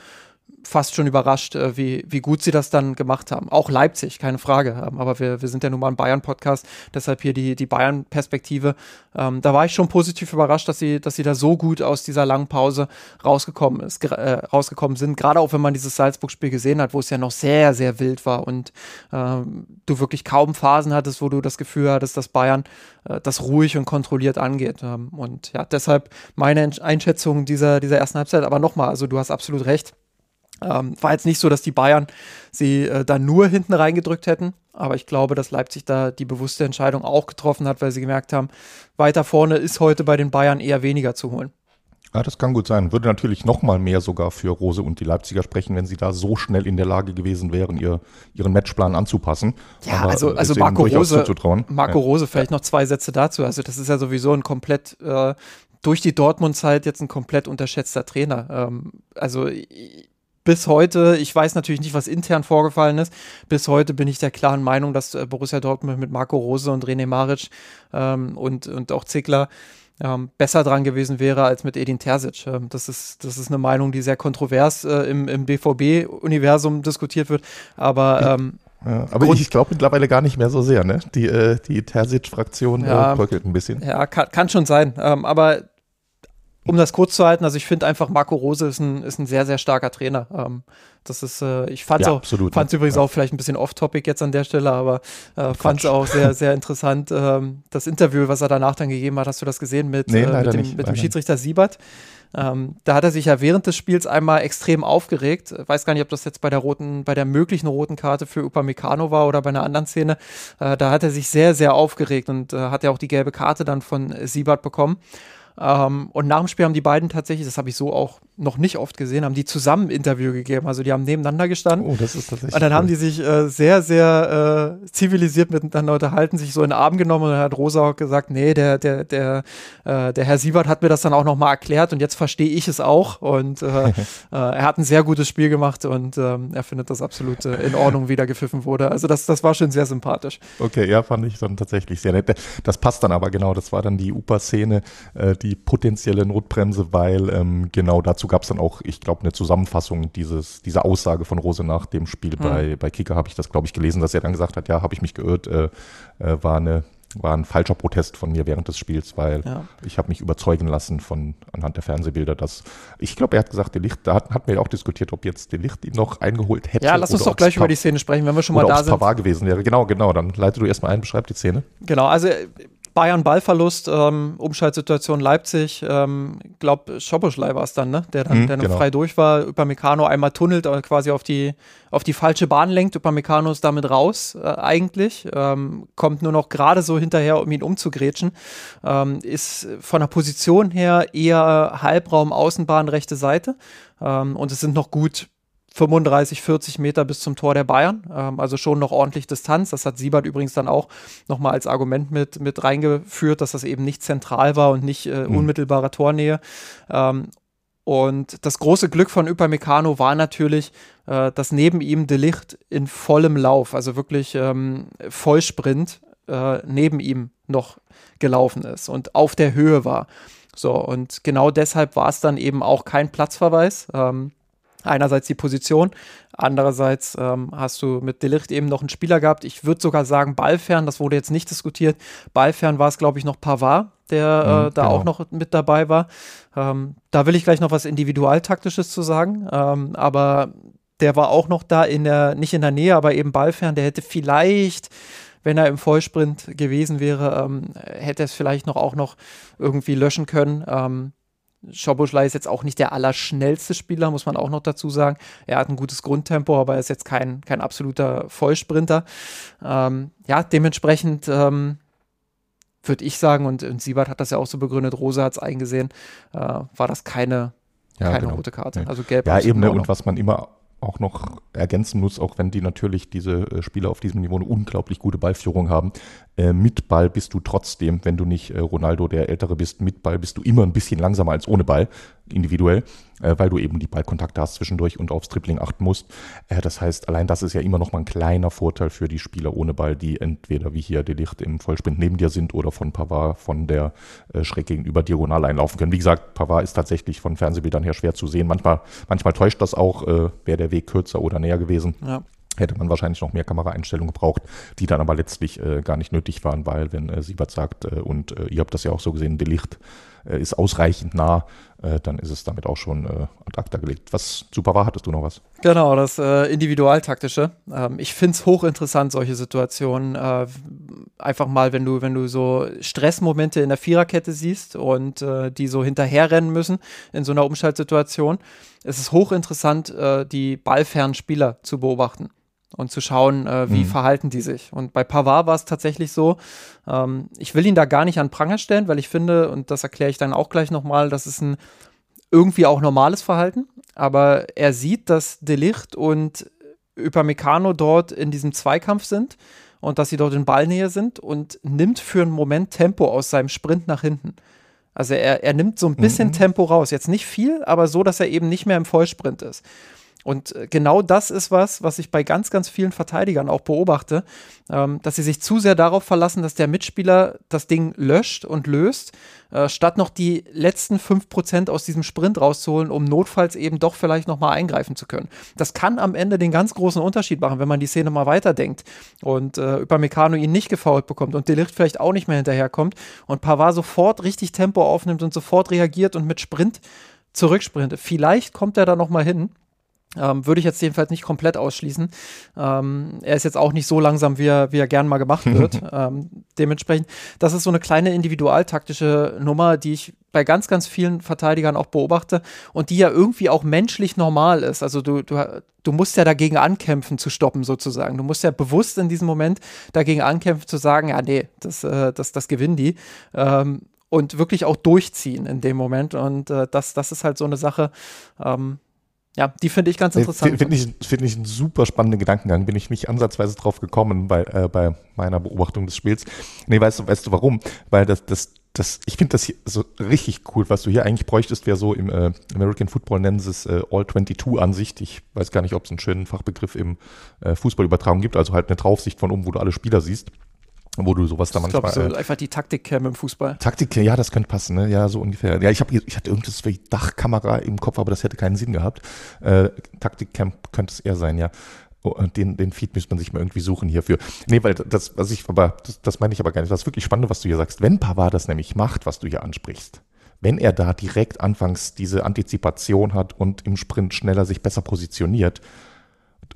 fast schon überrascht, äh, wie, wie gut sie das dann gemacht haben. Auch Leipzig, keine Frage. Ähm, aber wir, wir sind ja nun mal ein Bayern-Podcast, deshalb hier die, die Bayern-Perspektive. Ähm, da war ich schon positiv überrascht, dass sie, dass sie da so gut aus dieser langen Pause rausgekommen, ist, äh, rausgekommen sind. Gerade auch wenn man dieses Salzburg-Spiel gesehen hat, wo es ja noch sehr, sehr wild war und ähm, du wirklich kaum Phasen hattest, wo du das Gefühl hattest, dass Bayern äh, das ruhig und kontrolliert angeht. Ähm, und ja, deshalb meine Einschätzung dieser, dieser ersten Halbzeit. Aber nochmal, also du hast absolut recht ähm, war jetzt nicht so, dass die Bayern sie äh, da nur hinten reingedrückt hätten, aber ich glaube, dass Leipzig da die bewusste Entscheidung auch getroffen hat, weil sie gemerkt haben, weiter vorne ist heute bei den Bayern eher weniger zu holen. Ja, das kann gut sein. Würde natürlich noch mal mehr sogar für Rose und die Leipziger sprechen, wenn sie da so schnell in der Lage gewesen wären, ihr, ihren Matchplan anzupassen. Ja, Aber also, also Marco Rose, Marco Rose, vielleicht ja. noch zwei Sätze dazu. Also das ist ja sowieso ein komplett äh, durch die Dortmund-Zeit jetzt ein komplett unterschätzter Trainer. Ähm, also bis heute, ich weiß natürlich nicht, was intern vorgefallen ist, bis heute bin ich der klaren Meinung, dass äh, Borussia Dortmund mit Marco Rose und René Maric ähm, und, und auch Zickler ähm, besser dran gewesen wäre als mit Edin Terzic. Ähm, das, ist, das ist eine Meinung, die sehr kontrovers äh, im, im BVB-Universum diskutiert wird, aber ähm, ja, aber Grund ich glaube mittlerweile gar nicht mehr so sehr, ne? Die, äh, die Terzic-Fraktion ja, äh, bröckelt ein bisschen. Ja, kann, kann schon sein. Ähm, aber um das kurz zu halten, also ich finde einfach Marco Rose ist ein, ist ein sehr, sehr starker Trainer. Ähm, das ist, äh, ich fand es ja, auch, fand's übrigens ja. auch vielleicht ein bisschen off-topic jetzt an der Stelle, aber äh, fand es auch [laughs] sehr, sehr interessant. Ähm, das Interview, was er danach dann gegeben hat, hast du das gesehen mit, nee, äh, mit, dem, mit dem Schiedsrichter Siebert? Ähm, da hat er sich ja während des Spiels einmal extrem aufgeregt. Weiß gar nicht, ob das jetzt bei der roten, bei der möglichen roten Karte für Upamecano war oder bei einer anderen Szene. Äh, da hat er sich sehr, sehr aufgeregt und äh, hat ja auch die gelbe Karte dann von Siebert bekommen. Ähm, und nach dem Spiel haben die beiden tatsächlich, das habe ich so auch noch nicht oft gesehen, haben die zusammen Interview gegeben. Also die haben nebeneinander gestanden. Oh, das ist tatsächlich. Und dann cool. haben die sich äh, sehr, sehr äh, zivilisiert miteinander unterhalten, sich so in den Arm genommen und dann hat Rosa auch gesagt, nee, der, der, der, äh, der Herr Siebert hat mir das dann auch nochmal erklärt und jetzt verstehe ich es auch. Und äh, [laughs] äh, er hat ein sehr gutes Spiel gemacht und ähm, er findet das absolut äh, in Ordnung, wie da gepfiffen wurde. Also das, das war schon sehr sympathisch. Okay, ja, fand ich dann tatsächlich sehr nett. Das passt dann aber genau, das war dann die UPA-Szene, die potenzielle Notbremse, weil ähm, genau dazu gab es dann auch, ich glaube, eine Zusammenfassung dieses, dieser Aussage von Rose nach dem Spiel mhm. bei, bei Kicker, habe ich das, glaube ich, gelesen, dass er dann gesagt hat, ja, habe ich mich geirrt, äh, äh, war eine war ein falscher Protest von mir während des Spiels, weil ja. ich habe mich überzeugen lassen von anhand der Fernsehbilder, dass ich glaube, er hat gesagt, der Licht, da hat, hat mir auch diskutiert, ob jetzt der Licht ihn noch eingeholt hätte. Ja, lass uns doch gleich über die Szene sprechen, wenn wir schon mal da sind. Pavard gewesen wäre. Genau, genau. Dann leite du erstmal ein, beschreib die Szene. Genau, also Bayern Ballverlust, ähm, Umschaltsituation Leipzig, ähm, glaube Schoboschlei war es dann, ne? Der dann, Mhm, der dann genau. frei durch war, Upamecano einmal tunnelt, äh, quasi auf die, auf die falsche Bahn lenkt. Upamecano ist damit raus, äh, eigentlich. Ähm, kommt nur noch gerade so hinterher, um ihn umzugrätschen. Ähm, ist von der Position her eher Halbraum, Außenbahn, rechte Seite. Ähm, und es sind noch gut 35, 40 Meter bis zum Tor der Bayern. Ähm, also schon noch ordentlich Distanz. Das hat Siebert übrigens dann auch nochmal als Argument mit, mit reingeführt, dass das eben nicht zentral war und nicht äh, Mhm. unmittelbare Tornähe. Ähm, und das große Glück von Upamecano war natürlich, äh, dass neben ihm De Licht in vollem Lauf, also wirklich ähm, Vollsprint, äh, neben ihm noch gelaufen ist und auf der Höhe war. So, und genau deshalb war es dann eben auch kein Platzverweis. Ähm, einerseits die Position, andererseits ähm, hast du mit Delicht eben noch einen Spieler gehabt. Ich würde sogar sagen, Ballfern, das wurde jetzt nicht diskutiert. Ballfern war es, glaube ich, noch Pavard, der Mhm, äh, da genau. auch noch mit dabei war. Ähm, da will ich gleich noch was Individualtaktisches zu sagen, ähm, aber der war auch noch da in der, nicht in der Nähe, aber eben Ballfern. Der hätte vielleicht, wenn er im Vollsprint gewesen wäre, ähm, hätte es vielleicht noch auch noch irgendwie löschen können. Ähm, Schoboschlei ist jetzt auch nicht der allerschnellste Spieler, muss man auch noch dazu sagen. Er hat ein gutes Grundtempo, aber er ist jetzt kein, kein absoluter Vollsprinter. Ähm, ja, dementsprechend ähm, würde ich sagen, und, und Siebert hat das ja auch so begründet, Rosa hat es eingesehen, äh, war das keine, Ja, keine genau. rote Karte. Also gelb. Ja, eben, ne? und was man immer auch noch ergänzen muss, auch wenn die natürlich diese äh, Spieler auf diesem Niveau eine unglaublich gute Ballführung haben, äh, mit Ball bist du trotzdem, wenn du nicht äh, Ronaldo der Ältere bist, mit Ball bist du immer ein bisschen langsamer als ohne Ball, individuell, äh, weil du eben die Ballkontakte hast zwischendurch und aufs Dribbling achten musst. Äh, das heißt, allein das ist ja immer noch mal ein kleiner Vorteil für die Spieler ohne Ball, die entweder wie hier Delicht im Vollsprint neben dir sind oder von Pavard von der äh, schräg gegenüber diagonal einlaufen können. Wie gesagt, Pavard ist tatsächlich von Fernsehbildern her schwer zu sehen. Manchmal, manchmal täuscht das auch, wäre der Weg kürzer oder näher gewesen Ja. Hätte man wahrscheinlich noch mehr Kameraeinstellungen gebraucht, die dann aber letztlich äh, gar nicht nötig waren, weil wenn äh, Siebert sagt, äh, und äh, ihr habt das ja auch so gesehen, der Licht äh, ist ausreichend nah, äh, dann ist es damit auch schon äh, ad acta gelegt. Was super war, hattest du noch was? Genau, das äh, Individualtaktische. Ähm, ich finde es hochinteressant, solche Situationen. Äh, einfach mal, wenn du, wenn du so Stressmomente in der Viererkette siehst und äh, die so hinterherrennen müssen in so einer Umschaltsituation. Es ist hochinteressant, äh, die ballfernen Spieler zu beobachten und zu schauen, äh, wie Mhm. verhalten die sich. Und bei Pavard war es tatsächlich so, ähm, ich will ihn da gar nicht an Pranger stellen, weil ich finde, und das erkläre ich dann auch gleich nochmal, das ist ein irgendwie auch normales Verhalten, aber er sieht, dass Delicht und Upamecano dort in diesem Zweikampf sind und dass sie dort in Ballnähe sind und nimmt für einen Moment Tempo aus seinem Sprint nach hinten. Also er, er nimmt so ein bisschen Mhm. Tempo raus. Jetzt nicht viel, aber so, dass er eben nicht mehr im Vollsprint ist. Und äh, genau das ist was, was ich bei ganz, ganz vielen Verteidigern auch beobachte, ähm, dass sie sich zu sehr darauf verlassen, dass der Mitspieler das Ding löscht und löst, äh, statt noch die letzten 5% aus diesem Sprint rauszuholen, um notfalls eben doch vielleicht nochmal eingreifen zu können. Das kann am Ende den ganz großen Unterschied machen, wenn man die Szene mal weiterdenkt und äh, Upamecano ihn nicht gefault bekommt und Delicht vielleicht auch nicht mehr hinterherkommt und Pavard sofort richtig Tempo aufnimmt und sofort reagiert und mit Sprint zurücksprintet. Vielleicht kommt er da nochmal hin. Ähm, würde ich jetzt jedenfalls nicht komplett ausschließen. Ähm, er ist jetzt auch nicht so langsam, wie er, wie er gern mal gemacht wird. [laughs] ähm, dementsprechend, das ist so eine kleine individualtaktische Nummer, die ich bei ganz, ganz vielen Verteidigern auch beobachte und die ja irgendwie auch menschlich normal ist. Also du, du, du musst ja dagegen ankämpfen zu stoppen sozusagen. Du musst ja bewusst in diesem Moment dagegen ankämpfen zu sagen, ja nee, das, äh, das, das gewinnen die. Ähm, und wirklich auch durchziehen in dem Moment. Und äh, das, das ist halt so eine Sache, ähm, ja, die finde ich ganz interessant. Finde ich, find ich einen super spannenden Gedankengang. Bin ich nicht ansatzweise drauf gekommen bei, äh, bei meiner Beobachtung des Spiels. Nee, weißt du, weißt du warum? Weil das, das, das, ich finde das hier so richtig cool. Was du hier eigentlich bräuchtest, wäre so im äh, American Football nennen sie es äh, All-22-Ansicht. Ich weiß gar nicht, ob es einen schönen Fachbegriff im äh, Fußballübertragung gibt. Also halt eine Draufsicht von oben, wo du alle Spieler siehst. Wo du sowas da ich manchmal. glaube, so äh, einfach die Taktikcam im Fußball. Taktik, ja, das könnte passen, ne? Ja, so ungefähr. Ja, ich habe ich hatte irgendwas wie Dachkamera im Kopf, aber das hätte keinen Sinn gehabt. Äh, Taktikcam könnte es eher sein, ja. Oh, und den, den Feed müsste man sich mal irgendwie suchen hierfür. Nee, weil das, was ich, aber das, das meine ich aber gar nicht. Das ist wirklich spannend, was du hier sagst. Wenn Pavard das nämlich macht, was du hier ansprichst, wenn er da direkt anfangs diese Antizipation hat und im Sprint schneller sich besser positioniert,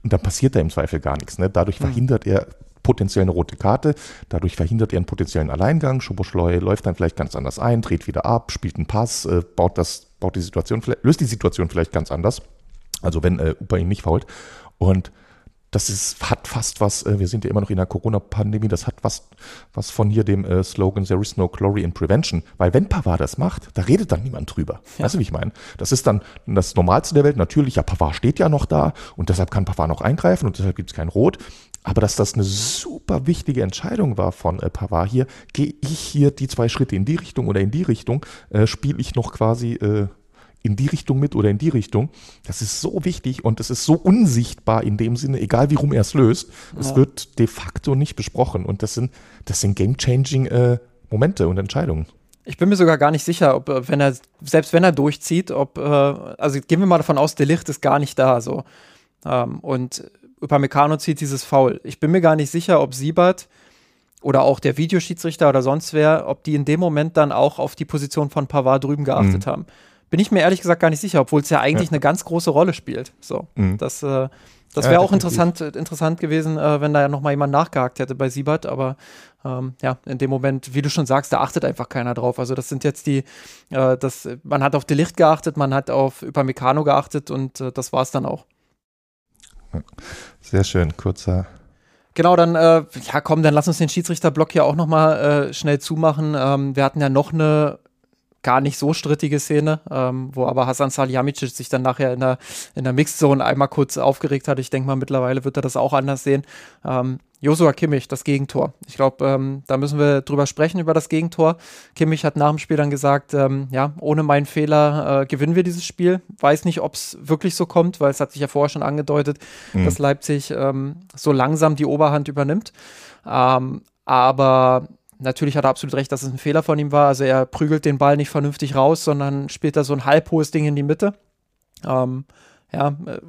und dann passiert da im Zweifel gar nichts. Ne? Dadurch Mhm. verhindert er potenziell eine rote Karte. Dadurch verhindert er einen potenziellen Alleingang. Schoboschleu läuft dann vielleicht ganz anders ein, dreht wieder ab, spielt einen Pass, äh, baut, das, baut die Situation, löst die Situation vielleicht ganz anders. Also wenn äh, Upa ihn nicht fault. Und das ist, hat fast was, äh, wir sind ja immer noch in der Corona-Pandemie, das hat was, was von hier dem äh, Slogan There is no glory in prevention. Weil wenn Pavard das macht, da redet dann niemand drüber. Ja. Weißt du, wie ich meine? Das ist dann das Normalste der Welt. Natürlich, ja, Pavard steht ja noch da und deshalb kann Pavard noch eingreifen und deshalb gibt es kein Rot. Aber dass das eine super wichtige Entscheidung war von äh, Pavard hier, gehe ich hier die zwei Schritte in die Richtung oder in die Richtung, äh, spiele ich noch quasi äh, in die Richtung mit oder in die Richtung. Das ist so wichtig und es ist so unsichtbar in dem Sinne, egal wie rum er es löst. Es ja. wird de facto nicht besprochen und das sind, das sind game-changing äh, Momente und Entscheidungen. Ich bin mir sogar gar nicht sicher, ob, äh, wenn er, selbst wenn er durchzieht, ob, äh, also gehen wir mal davon aus, der Licht ist gar nicht da, so. Ähm, und Upamecano zieht dieses Foul. Ich bin mir gar nicht sicher, ob Siebert oder auch der Videoschiedsrichter oder sonst wer, ob die in dem Moment dann auch auf die Position von Pavard drüben geachtet mhm. haben. Bin ich mir ehrlich gesagt gar nicht sicher, obwohl es ja eigentlich ja. eine ganz große Rolle spielt. So, mhm. das, äh, das wäre ja, auch interessant, interessant gewesen, äh, wenn da ja noch mal jemand nachgehakt hätte bei Siebert, aber ähm, ja, in dem Moment, wie du schon sagst, da achtet einfach keiner drauf. Also das sind jetzt die, äh, das, man hat auf Delicht geachtet, man hat auf Upamecano geachtet und äh, das war es dann auch. Sehr schön, kurzer Genau, dann, äh, ja komm, dann lass uns den Schiedsrichterblock hier auch noch mal äh, schnell zumachen. Ähm, wir hatten ja noch eine gar nicht so strittige Szene, ähm, wo aber Hasan Salihamidzic sich dann nachher in der, in der Mixzone einmal kurz aufgeregt hat. Ich denke mal, mittlerweile wird er das auch anders sehen. Ähm, Josua Kimmich, das Gegentor. Ich glaube, ähm, da müssen wir drüber sprechen, über das Gegentor. Kimmich hat nach dem Spiel dann gesagt, ähm, ja, ohne meinen Fehler äh, gewinnen wir dieses Spiel. Weiß nicht, ob es wirklich so kommt, weil es hat sich ja vorher schon angedeutet, mhm. dass Leipzig ähm, so langsam die Oberhand übernimmt. Ähm, aber natürlich hat er absolut recht, dass es ein Fehler von ihm war. Also er prügelt den Ball nicht vernünftig raus, sondern spielt da so ein halbhohes Ding in die Mitte. Ähm, ja, äh,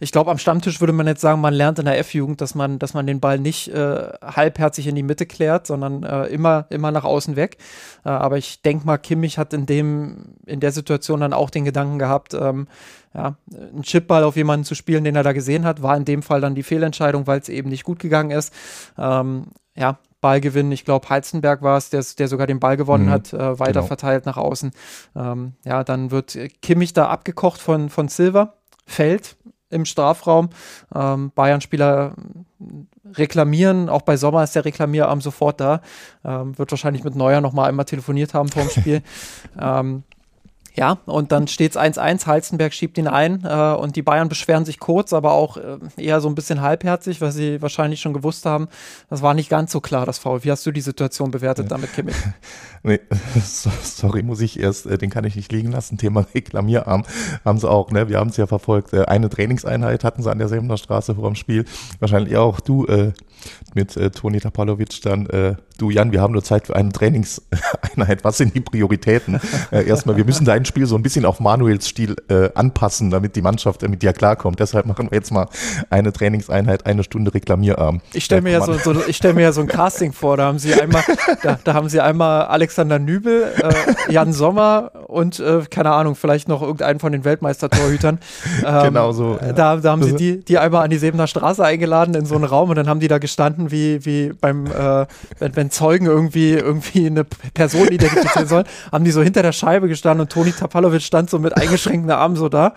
ich glaube, am Stammtisch würde man jetzt sagen, man lernt in der F-Jugend, dass man, dass man den Ball nicht äh, halbherzig in die Mitte klärt, sondern äh, immer, immer nach außen weg. Äh, aber ich denke mal, Kimmich hat in dem, in der Situation dann auch den Gedanken gehabt, ähm, ja, einen Chipball auf jemanden zu spielen, den er da gesehen hat, war in dem Fall dann die Fehlentscheidung, weil es eben nicht gut gegangen ist. Ähm, ja, Ballgewinn. Ich glaube, Heizenberg war es, der, der sogar den Ball gewonnen mhm, hat, äh, weiter genau. verteilt nach außen. Ähm, ja, dann wird Kimmich da abgekocht von, von Silver, fällt im Strafraum. Ähm, Bayern-Spieler reklamieren, auch bei Sommer ist der Reklamierarm sofort da. Ähm, wird wahrscheinlich mit Neuer noch mal einmal telefoniert haben vor dem Spiel. [laughs] ja, und dann steht es 1-1, Halzenberg schiebt ihn ein äh, und die Bayern beschweren sich kurz, aber auch äh, eher so ein bisschen halbherzig, weil sie wahrscheinlich schon gewusst haben, das war nicht ganz so klar, das Foul. Wie hast du die Situation bewertet ja. damit, Kimmich? [laughs] nee, [laughs] sorry, muss ich erst, äh, den kann ich nicht liegen lassen. Thema [laughs] Reklamierarm haben sie auch, ne? Wir haben es ja verfolgt. Äh, eine Trainingseinheit hatten sie an der Semner Straße vor dem Spiel. Wahrscheinlich auch du äh, mit äh, Toni Tapalovic dann, äh, du Jan, wir haben nur Zeit für eine Trainingseinheit. Was sind die Prioritäten? [laughs] äh, erstmal, wir müssen dein Spiel so ein bisschen auf Manuels Stil äh, anpassen, damit die Mannschaft äh, mit dir klarkommt. Deshalb machen wir jetzt mal eine Trainingseinheit, eine Stunde Reklamierarm. Ich stelle mir, ja so, so, ich stell mir ja so ein Casting vor, da haben sie einmal, [laughs] da, da haben sie einmal Alexander Nübel, äh, Jan Sommer und, äh, keine Ahnung, vielleicht noch irgendeinen von den Weltmeistertorhütern. Ähm, genau so. Ja. Da, da haben sie [laughs] die, die einmal an die Sebener Straße eingeladen in so einen Raum und dann haben die da gestanden, wie, wie beim, äh, wenn, wenn Zeugen irgendwie, irgendwie eine Person identifizieren [laughs] sollen, haben die so hinter der Scheibe gestanden und Toni Tapalovic stand so mit eingeschränkten Armen so da.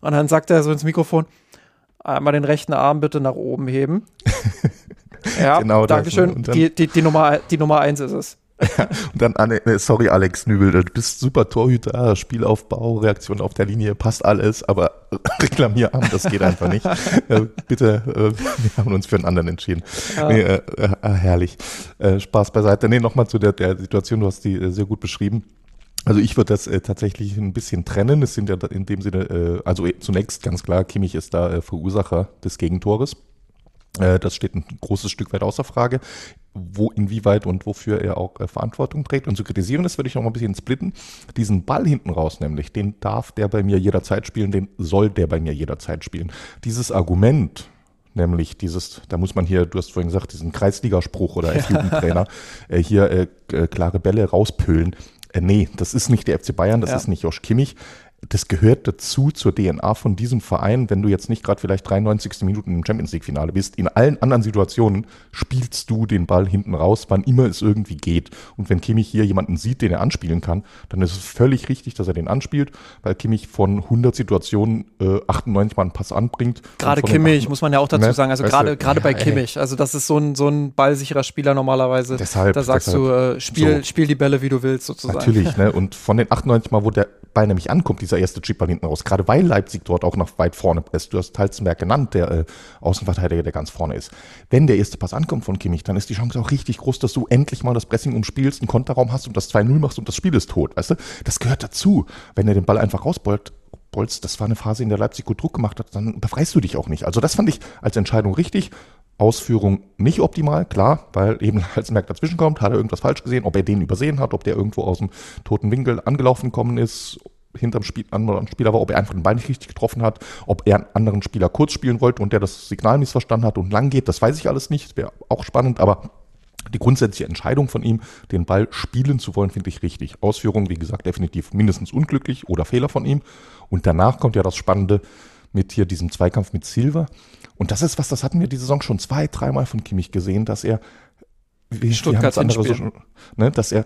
Und dann sagt er so ins Mikrofon, einmal den rechten Arm bitte nach oben heben. [laughs] ja, genau Dankeschön. Die, die, die, Nummer, die Nummer eins ist es. [laughs] und dann, äh, sorry Alex Nübel, du bist super Torhüter, Spielaufbau, Reaktion auf der Linie, passt alles, aber [laughs] Reklamierarm, das geht einfach nicht. äh, bitte, äh, [laughs] wir haben uns für einen anderen entschieden. Ja. Nee, äh, herrlich. Spaß beiseite. Nee, nochmal zu der, der Situation, du hast die sehr gut beschrieben. Also ich würde das äh, tatsächlich ein bisschen trennen. Es sind ja in dem Sinne, äh, also zunächst ganz klar, Kimmich ist da äh, Verursacher des Gegentores. Äh, das steht ein großes Stück weit außer Frage, wo, inwieweit und wofür er auch äh, Verantwortung trägt. Und zu kritisieren, das würde ich noch mal ein bisschen splitten. Diesen Ball hinten raus nämlich, den darf der bei mir jederzeit spielen, den soll der bei mir jederzeit spielen. Dieses Argument, nämlich dieses, da muss man hier, du hast vorhin gesagt, diesen Kreisligaspruch oder als Jugendtrainer, äh, hier äh, klare Bälle rauspölen. Äh, nee, das ist nicht der FC Bayern, das ja. ist nicht Josh Kimmich. Das gehört dazu zur DNA von diesem Verein, wenn du jetzt nicht gerade vielleicht 93. Minuten im Champions League Finale bist. In allen anderen Situationen spielst du den Ball hinten raus, wann immer es irgendwie geht. Und wenn Kimmich hier jemanden sieht, den er anspielen kann, dann ist es völlig richtig, dass er den anspielt, weil Kimmich von 100 Situationen äh, 98 Mal einen Pass anbringt. Gerade Kimmich, muss man ja auch dazu ne? sagen. Also gerade gerade bei Kimmich. Also das ist so ein, so ein ballsicherer Spieler normalerweise. Deshalb, da sagst deshalb. du, äh, spiel, so. spiel die Bälle, wie du willst, sozusagen. Natürlich, ne? Und von den 98 Mal, wo der Ball nämlich ankommt, dieser erste Chipball hinten raus, gerade weil Leipzig dort auch noch weit vorne presst. Du hast Halzenberg genannt, der äh, Außenverteidiger, der ganz vorne ist. Wenn der erste Pass ankommt von Kimmich, dann ist die Chance auch richtig groß, dass du endlich mal das Pressing umspielst, einen Konterraum hast und das 2-0 machst und das Spiel ist tot, weißt du? Das gehört dazu. Wenn er den Ball einfach rausbollt, Bolz, das war eine Phase, in der Leipzig gut Druck gemacht hat, dann befreist du dich auch nicht. Also das fand ich als Entscheidung richtig. Ausführung nicht optimal, klar, weil eben [laughs] Halzenberg dazwischen kommt, hat er irgendwas falsch gesehen, ob er den übersehen hat, ob der irgendwo aus dem toten Winkel angelaufen gekommen ist, hinterm Spiel, anderen Spieler war, ob er einfach den Ball nicht richtig getroffen hat, ob er einen anderen Spieler kurz spielen wollte und der das Signal missverstanden hat und lang geht, das weiß ich alles nicht, wäre auch spannend, aber die grundsätzliche Entscheidung von ihm, den Ball spielen zu wollen, finde ich richtig. Ausführung, wie gesagt, definitiv mindestens unglücklich oder Fehler von ihm. Und danach kommt ja das Spannende mit hier diesem Zweikampf mit Silva. Und das ist was, das hatten wir die Saison schon zwei, dreimal von Kimmich gesehen, dass er, wie Stuttgarts andere so, ne, dass er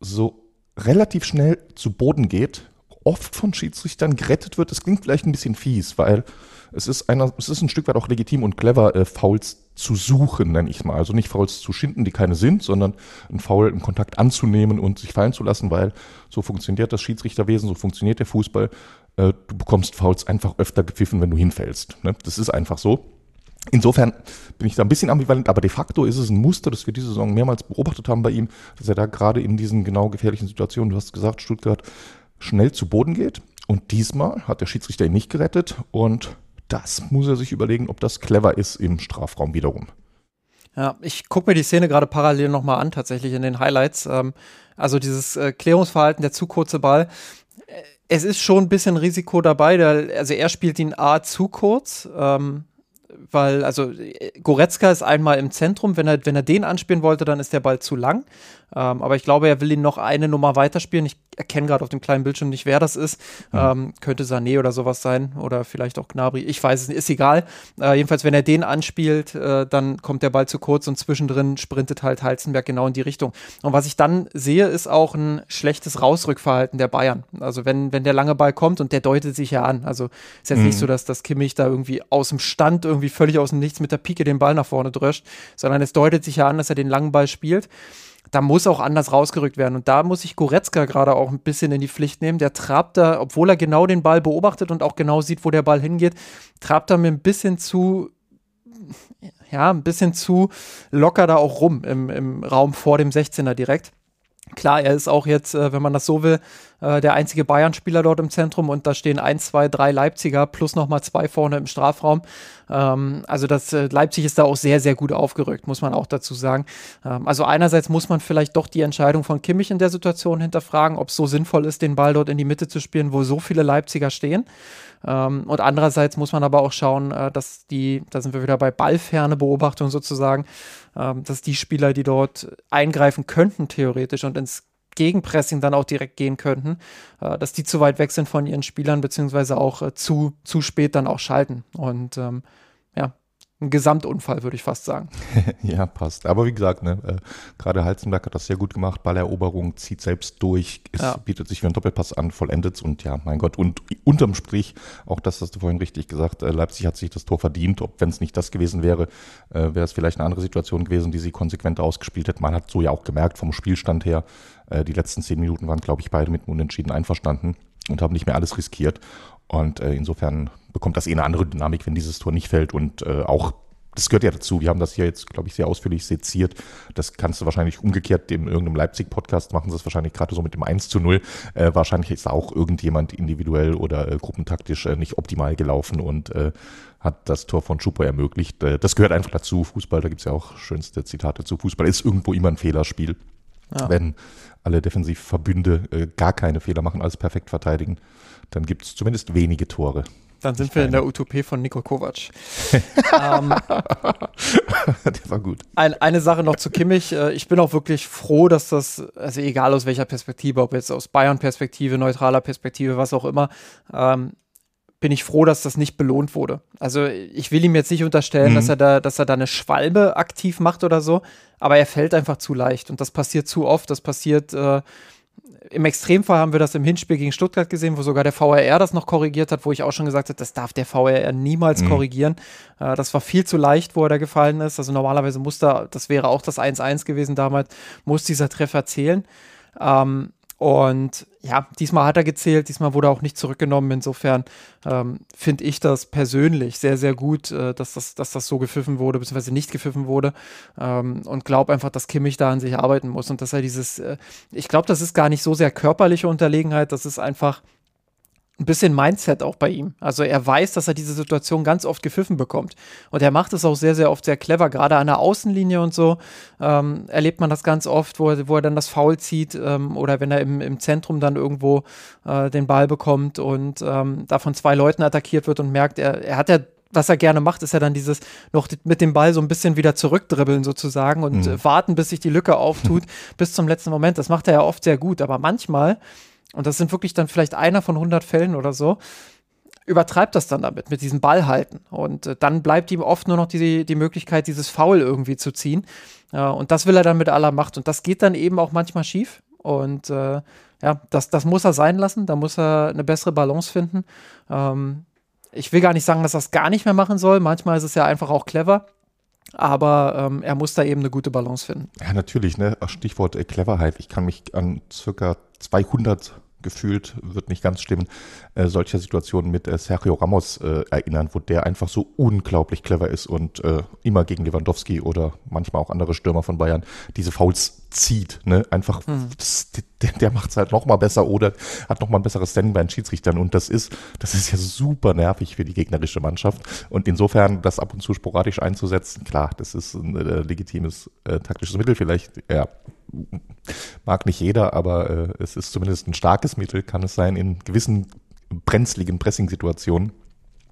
so relativ schnell zu Boden geht, oft von Schiedsrichtern gerettet wird. Das klingt vielleicht ein bisschen fies, weil es ist, einer, es ist ein Stück weit auch legitim und clever, äh, Fouls zu suchen, nenne ich mal. Also nicht Fouls zu schinden, die keine sind, sondern ein Foul im Kontakt anzunehmen und sich fallen zu lassen, weil so funktioniert das Schiedsrichterwesen, so funktioniert der Fußball. Äh, du bekommst Fouls einfach öfter gepfiffen, wenn du hinfällst. Ne? Das ist einfach so. Insofern bin ich da ein bisschen ambivalent, aber de facto ist es ein Muster, das wir diese Saison mehrmals beobachtet haben bei ihm, dass er da gerade in diesen genau gefährlichen Situationen, du hast gesagt, Stuttgart, schnell zu Boden geht. Und diesmal hat der Schiedsrichter ihn nicht gerettet und das muss er sich überlegen, ob das clever ist im Strafraum wiederum. Ja, ich gucke mir die Szene gerade parallel nochmal an, tatsächlich in den Highlights. Ähm, also dieses äh, Klärungsverhalten, der zu kurze Ball. Äh, es ist schon ein bisschen Risiko dabei. Also er spielt ihn A zu kurz. Ähm, weil, also Goretzka ist einmal im Zentrum, wenn er, wenn er den anspielen wollte, dann ist der Ball zu lang. Ähm, aber ich glaube, er will ihn noch eine Nummer weiterspielen. Ich erkenne gerade auf dem kleinen Bildschirm nicht, wer das ist. Mhm. Ähm, könnte Sané oder sowas sein oder vielleicht auch Gnabry. Ich weiß es nicht, ist egal. Äh, jedenfalls, wenn er den anspielt, äh, dann kommt der Ball zu kurz und zwischendrin sprintet halt Heizenberg genau in die Richtung. Und was ich dann sehe, ist auch ein schlechtes Rausrückverhalten der Bayern. Also wenn, wenn der lange Ball kommt und der deutet sich ja an. Also ist jetzt mhm. nicht so, dass das Kimmich da irgendwie aus dem Stand irgendwie völlig aus dem Nichts mit der Pike den Ball nach vorne dröscht, sondern es deutet sich ja an, dass er den langen Ball spielt da muss auch anders rausgerückt werden. Und da muss ich Goretzka gerade auch ein bisschen in die Pflicht nehmen. Der trabt da, obwohl er genau den Ball beobachtet und auch genau sieht, wo der Ball hingeht, trabt er mir ein bisschen zu, ja, ein bisschen zu locker da auch rum im, im Raum vor dem 16er direkt. Klar, er ist auch jetzt, äh, wenn man das so will, äh, der einzige Bayern-Spieler dort im Zentrum und da stehen ein, zwei, drei Leipziger plus nochmal zwei vorne im Strafraum. Ähm, also das äh, Leipzig ist da auch sehr, sehr gut aufgerückt, muss man auch dazu sagen. Ähm, also einerseits muss man vielleicht doch die Entscheidung von Kimmich in der Situation hinterfragen, ob es so sinnvoll ist, den Ball dort in die Mitte zu spielen, wo so viele Leipziger stehen. Ähm, und andererseits muss man aber auch schauen, dass die, da sind wir wieder bei ballferne Beobachtung sozusagen, dass die Spieler, die dort eingreifen könnten, theoretisch und ins Gegenpressing dann auch direkt gehen könnten, äh, dass die zu weit weg sind von ihren Spielern, beziehungsweise auch äh, zu, zu spät dann auch schalten. Und ähm, ein Gesamtunfall, würde ich fast sagen. [laughs] ja, passt. Aber wie gesagt, ne, äh, gerade Halzenberg hat das sehr gut gemacht. Balleroberung zieht selbst durch, es ja. bietet sich wie ein Doppelpass an, vollendet und ja, mein Gott. Und unterm Strich, auch das hast du vorhin richtig gesagt, äh, Leipzig hat sich das Tor verdient. Ob wenn es nicht das gewesen wäre, äh, wäre es vielleicht eine andere Situation gewesen, die sie konsequent ausgespielt hätte. Man hat so ja auch gemerkt vom Spielstand her, äh, die letzten zehn Minuten waren, glaube ich, beide mit dem Unentschieden einverstanden und haben nicht mehr alles riskiert. Und äh, insofern bekommt das eh eine andere Dynamik, wenn dieses Tor nicht fällt. Und äh, auch, das gehört ja dazu. Wir haben das hier jetzt, glaube ich, sehr ausführlich seziert. Das kannst du wahrscheinlich umgekehrt in irgendeinem Leipzig-Podcast machen sie es wahrscheinlich gerade so mit dem 1 zu 0. Äh, wahrscheinlich ist auch irgendjemand individuell oder äh, gruppentaktisch äh, nicht optimal gelaufen und äh, hat das Tor von Schupo ermöglicht. Äh, das gehört einfach dazu. Fußball, da gibt es ja auch schönste Zitate zu. Fußball ist irgendwo immer ein Fehlerspiel. Ja. Wenn alle Defensivverbünde äh, gar keine Fehler machen, alles perfekt verteidigen, dann gibt es zumindest wenige Tore. Dann sind wir in der Utopie von Niko Kovac. [laughs] ähm, der war gut. Ein, eine Sache noch zu Kimmich. Äh, ich bin auch wirklich froh, dass das, also egal aus welcher Perspektive, ob jetzt aus Bayern-Perspektive, neutraler Perspektive, was auch immer, ähm, bin ich froh, dass das nicht belohnt wurde. Also ich will ihm jetzt nicht unterstellen, mhm. dass er da, dass er da eine Schwalbe aktiv macht oder so, aber er fällt einfach zu leicht und das passiert zu oft. Das passiert äh, im Extremfall haben wir das im Hinspiel gegen Stuttgart gesehen, wo sogar der VRR das noch korrigiert hat, wo ich auch schon gesagt habe, das darf der VRR niemals mhm. korrigieren. Äh, das war viel zu leicht, wo er da gefallen ist. Also normalerweise muss da, das wäre auch das 1-1 gewesen damals, muss dieser Treffer zählen. Ähm, und ja, diesmal hat er gezählt, diesmal wurde er auch nicht zurückgenommen. Insofern ähm, finde ich das persönlich sehr, sehr gut, äh, dass, das, dass das so gepfiffen wurde, beziehungsweise nicht gepfiffen wurde. Ähm, und glaube einfach, dass Kimmich da an sich arbeiten muss und dass er dieses, äh, ich glaube, das ist gar nicht so sehr körperliche Unterlegenheit, das ist einfach ein bisschen Mindset auch bei ihm. Also er weiß, dass er diese Situation ganz oft gepfiffen bekommt. Und er macht es auch sehr, sehr oft sehr clever. Gerade an der Außenlinie und so ähm, erlebt man das ganz oft, wo er, wo er dann das Foul zieht ähm, oder wenn er im, im Zentrum dann irgendwo äh, den Ball bekommt und ähm, da von zwei Leuten attackiert wird und merkt, er, er hat ja was er gerne macht, ist ja dann dieses noch mit dem Ball so ein bisschen wieder zurückdribbeln sozusagen und mhm. warten, bis sich die Lücke auftut, [laughs] bis zum letzten Moment. Das macht er ja oft sehr gut, aber manchmal und das sind wirklich dann vielleicht einer von 100 Fällen oder so, übertreibt das dann damit, mit diesem Ball halten. Und äh, dann bleibt ihm oft nur noch die, die Möglichkeit, dieses Foul irgendwie zu ziehen. Äh, und das will er dann mit aller Macht. Und das geht dann eben auch manchmal schief. Und äh, ja, das, das muss er sein lassen. Da muss er eine bessere Balance finden. Ähm, ich will gar nicht sagen, dass er es gar nicht mehr machen soll. Manchmal ist es ja einfach auch clever. Aber ähm, er muss da eben eine gute Balance finden. Ja, natürlich. Ne? Stichwort äh, Cleverheit. Ich kann mich an circa 200 gefühlt, wird nicht ganz stimmen, äh, solcher Situationen mit äh, Sergio Ramos äh, erinnern, wo der einfach so unglaublich clever ist und äh, immer gegen Lewandowski oder manchmal auch andere Stürmer von Bayern diese Fouls zieht. Ne? Einfach, hm. das, der, der macht es halt noch mal besser oder hat noch mal ein besseres Standing bei den Schiedsrichtern und das ist, das ist ja super nervig für die gegnerische Mannschaft und insofern das ab und zu sporadisch einzusetzen, klar, das ist ein äh, legitimes äh, taktisches Mittel vielleicht, ja, mag nicht jeder, aber äh, es ist zumindest ein starkes Mittel, kann es sein, in gewissen brenzligen Pressing-Situationen.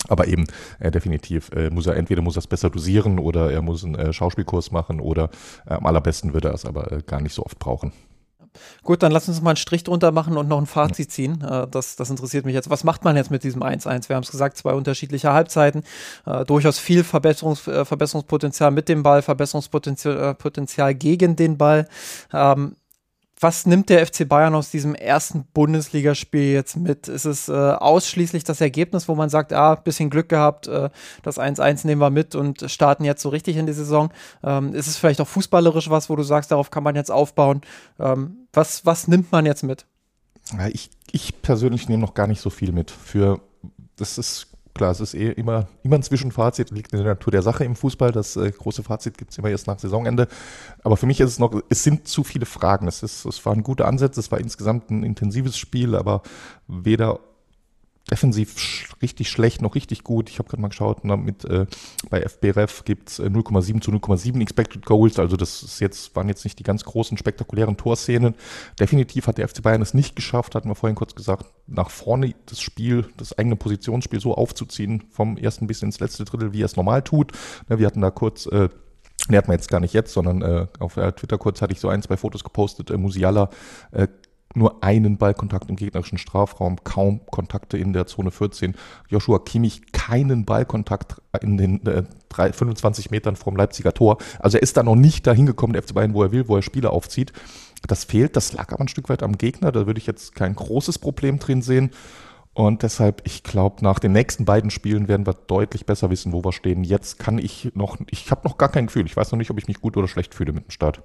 Aber eben äh, definitiv äh, muss er entweder muss er es besser dosieren oder er muss einen äh, Schauspielkurs machen oder äh, am allerbesten würde er es aber äh, gar nicht so oft brauchen. Gut, dann lass uns mal einen Strich drunter machen und noch ein Fazit ziehen. Äh, das, das interessiert mich jetzt. Was macht man jetzt mit diesem 1-1? Wir haben es gesagt, zwei unterschiedliche Halbzeiten, durchaus viel Verbesserungs, Verbesserungspotenzial mit dem Ball, Verbesserungspotenzial Potenzial gegen den Ball. Ähm, was nimmt der FC Bayern aus diesem ersten Bundesligaspiel jetzt mit? Ist es äh, ausschließlich das Ergebnis, wo man sagt, ah, bisschen Glück gehabt, äh, das 1-1 nehmen wir mit und starten jetzt so richtig in die Saison? Ähm, ist es vielleicht auch fußballerisch was, wo du sagst, darauf kann man jetzt aufbauen? Ähm, was, was nimmt man jetzt mit? Ich, ich persönlich nehme noch gar nicht so viel mit. Für das ist klar, es ist eh immer, immer ein Zwischenfazit, liegt in der Natur der Sache im Fußball. Das äh, große Fazit gibt es immer erst nach Saisonende. Aber für mich ist es noch, es sind zu viele Fragen. Es, ist, es waren gute Ansätze, es war insgesamt ein intensives Spiel, aber weder defensiv sch richtig schlecht, noch richtig gut. Ich habe gerade mal geschaut, na, mit, äh, bei FBRF gibt es 0,7 zu 0,7 Expected Goals. Also das ist jetzt, waren jetzt nicht die ganz großen, spektakulären Torszenen. Definitiv hat der FC Bayern es nicht geschafft, hatten wir vorhin kurz gesagt, nach vorne das Spiel, das eigene Positionsspiel so aufzuziehen, vom ersten bis ins letzte Drittel, wie er es normal tut. Ja, wir hatten da kurz äh, Ne, hat man jetzt gar nicht jetzt, sondern äh, auf äh, Twitter kurz hatte ich so ein, zwei Fotos gepostet. Äh, Musiala äh, nur einen Ballkontakt im gegnerischen Strafraum, kaum Kontakte in der Zone 14. Joshua Kimmich keinen Ballkontakt in den äh, 3, 25 Metern vom Leipziger Tor. Also er ist da noch nicht dahin gekommen, der FC Bayern, wo er will, wo er Spiele aufzieht. Das fehlt, das lag aber ein Stück weit am Gegner. Da würde ich jetzt kein großes Problem drin sehen. Und deshalb, ich glaube, nach den nächsten beiden Spielen werden wir deutlich besser wissen, wo wir stehen. Jetzt kann ich noch, ich habe noch gar kein Gefühl. Ich weiß noch nicht, ob ich mich gut oder schlecht fühle mit dem Start.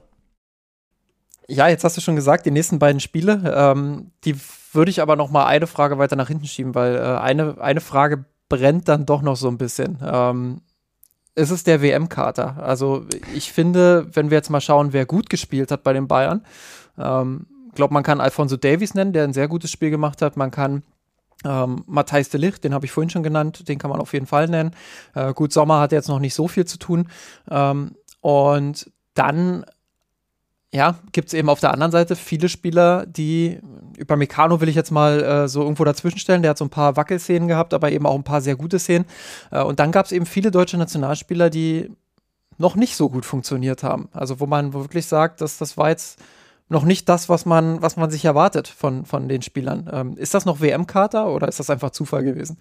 Ja, jetzt hast du schon gesagt, die nächsten beiden Spiele, ähm, die würde ich aber noch mal eine Frage weiter nach hinten schieben, weil äh, eine, eine Frage brennt dann doch noch so ein bisschen. Ähm, ist es der WM-Kater? Also ich finde, wenn wir jetzt mal schauen, wer gut gespielt hat bei den Bayern, ähm, glaube man kann Alfonso Davies nennen, der ein sehr gutes Spiel gemacht hat. Man kann ähm, Matthijs de Licht, den habe ich vorhin schon genannt, den kann man auf jeden Fall nennen. Äh, gut, Sommer hat jetzt noch nicht so viel zu tun. Ähm, und dann ja, gibt es eben auf der anderen Seite viele Spieler, die über Meccano will ich jetzt mal äh, so irgendwo dazwischen stellen. Der hat so ein paar Wackelszenen gehabt, aber eben auch ein paar sehr gute Szenen. Äh, und dann gab es eben viele deutsche Nationalspieler, die noch nicht so gut funktioniert haben. Also wo man wirklich sagt, dass das war jetzt noch nicht das, was man, was man sich erwartet von, von den Spielern. Ähm, ist das noch WM-Kater oder ist das einfach Zufall gewesen?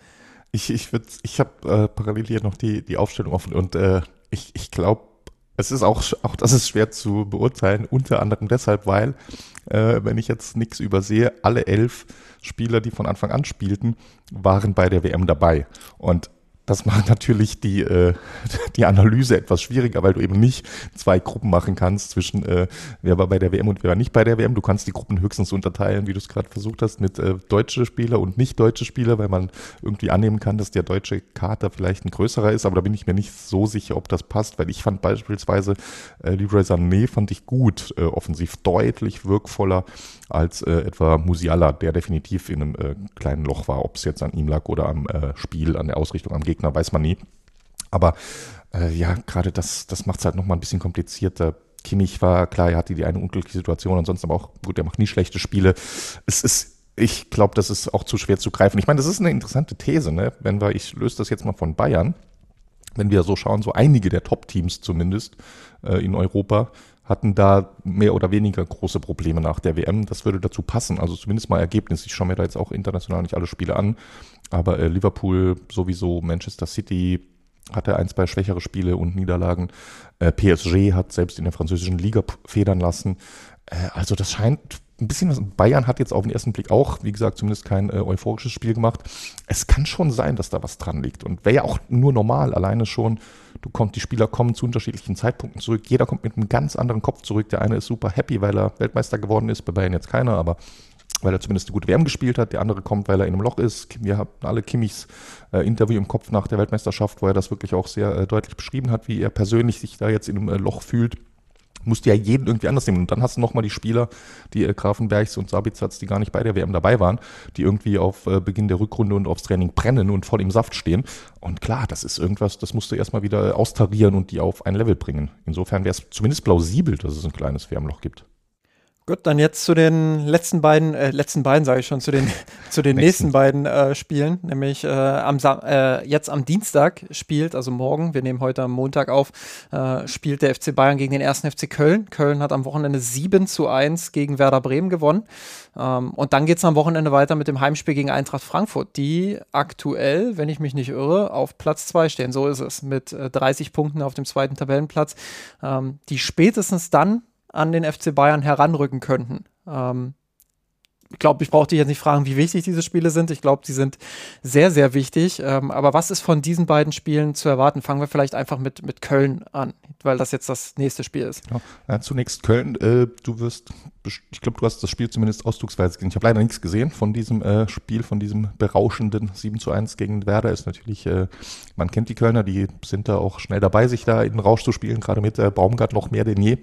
Ich, ich, ich habe äh, parallel hier noch die, die Aufstellung offen und äh, ich, ich glaube, es ist auch, auch das ist schwer zu beurteilen, unter anderem deshalb, weil, äh, wenn ich jetzt nichts übersehe, alle elf Spieler, die von Anfang an spielten, waren bei der WM dabei. Und das macht [laughs] natürlich die, äh, die Analyse etwas schwieriger, weil du eben nicht zwei Gruppen machen kannst zwischen äh, wer war bei der WM und wer war nicht bei der WM. Du kannst die Gruppen höchstens unterteilen, wie du es gerade versucht hast, mit äh, deutsche Spieler und nicht deutsche Spieler, weil man irgendwie annehmen kann, dass der deutsche Kater vielleicht ein größerer ist, aber da bin ich mir nicht so sicher, ob das passt, weil ich fand beispielsweise äh, Leroy Sané fand ich gut, äh, offensiv deutlich wirkvoller als äh, etwa Musiala, der definitiv in einem äh, kleinen Loch war, ob es jetzt an ihm lag oder am äh, Spiel, an der Ausrichtung am Gegner, weiß man nie. Aber äh, ja, gerade das, das macht es halt nochmal ein bisschen komplizierter. Kimmich war, klar, er hatte die eine unglückliche Situation, ansonsten aber auch, gut, er macht nie schlechte Spiele. Es ist ich glaube, das ist auch zu schwer zu greifen. Ich meine, das ist eine interessante These, ne? Wenn wir, ich löse das jetzt mal von Bayern, wenn wir so schauen, so einige der Top-Teams zumindest äh, in Europa hatten da mehr oder weniger große Probleme nach der WM. Das würde dazu passen. Also zumindest mal Ergebnis. Ich schaue mir da jetzt auch international nicht alle Spiele an. Aber äh, Liverpool sowieso, Manchester City hatte ein, zwei schwächere Spiele und Niederlagen. Äh, PSG hat selbst in der französischen Liga federn lassen. Äh, also das scheint ein bisschen was. Bayern hat jetzt auf den ersten Blick auch, wie gesagt, zumindest kein äh, euphorisches Spiel gemacht. Es kann schon sein, dass da was dran liegt. Und wäre ja auch nur normal, alleine schon, du kommst, die Spieler kommen zu unterschiedlichen Zeitpunkten zurück. Jeder kommt mit einem ganz anderen Kopf zurück. Der eine ist super happy, weil er Weltmeister geworden ist, bei Bayern jetzt keiner, aber weil er zumindest eine gute WM gespielt hat. Der andere kommt, weil er in einem Loch ist. Wir haben alle Kimmichs äh, Interview im Kopf nach der Weltmeisterschaft, wo er das wirklich auch sehr äh, deutlich beschrieben hat, wie er persönlich sich da jetzt in einem äh, Loch fühlt musst du ja jeden irgendwie anders nehmen. Und dann hast du nochmal die Spieler, die äh, Grafenbergs und Sabitzer, die gar nicht bei der WM dabei waren, die irgendwie auf äh, Beginn der Rückrunde und aufs Training brennen und voll im Saft stehen. Und klar, das ist irgendwas, das musst du erstmal wieder austarieren und die auf ein Level bringen. Insofern wäre es zumindest plausibel, dass es ein kleines Wärmloch gibt. Gut, dann jetzt zu den letzten beiden, äh, letzten beiden sage ich schon, zu den, [laughs] zu den nächsten. beiden äh, Spielen, nämlich äh, am äh, jetzt am Dienstag spielt, also morgen, wir nehmen heute am Montag auf, äh, spielt der FC Bayern gegen den ersten FC Köln. Köln hat am Wochenende 7 zu 1 gegen Werder Bremen gewonnen. Ähm, und dann geht es am Wochenende weiter mit dem Heimspiel gegen Eintracht Frankfurt, die aktuell, wenn ich mich nicht irre, auf Platz 2 stehen. So ist es, mit äh, 30 Punkten auf dem zweiten Tabellenplatz. Ähm, die spätestens dann an den FC Bayern heranrücken könnten. Ähm, ich glaube, ich brauche dich jetzt nicht fragen, wie wichtig diese Spiele sind. Ich glaube, sie sind sehr, sehr wichtig. Ähm, aber was ist von diesen beiden Spielen zu erwarten? Fangen wir vielleicht einfach mit, mit Köln an, weil das jetzt das nächste Spiel ist. Ja, ja, zunächst Köln. Äh, du wirst, ich glaube, du hast das Spiel zumindest ausdrucksweise gesehen. Ich habe leider nichts gesehen von diesem äh, Spiel, von diesem berauschenden 7 zu 1 gegen Werder. Ist natürlich, äh, man kennt die Kölner, die sind da auch schnell dabei, sich da in den Rausch zu spielen, gerade mit äh, Baumgart noch mehr denn je.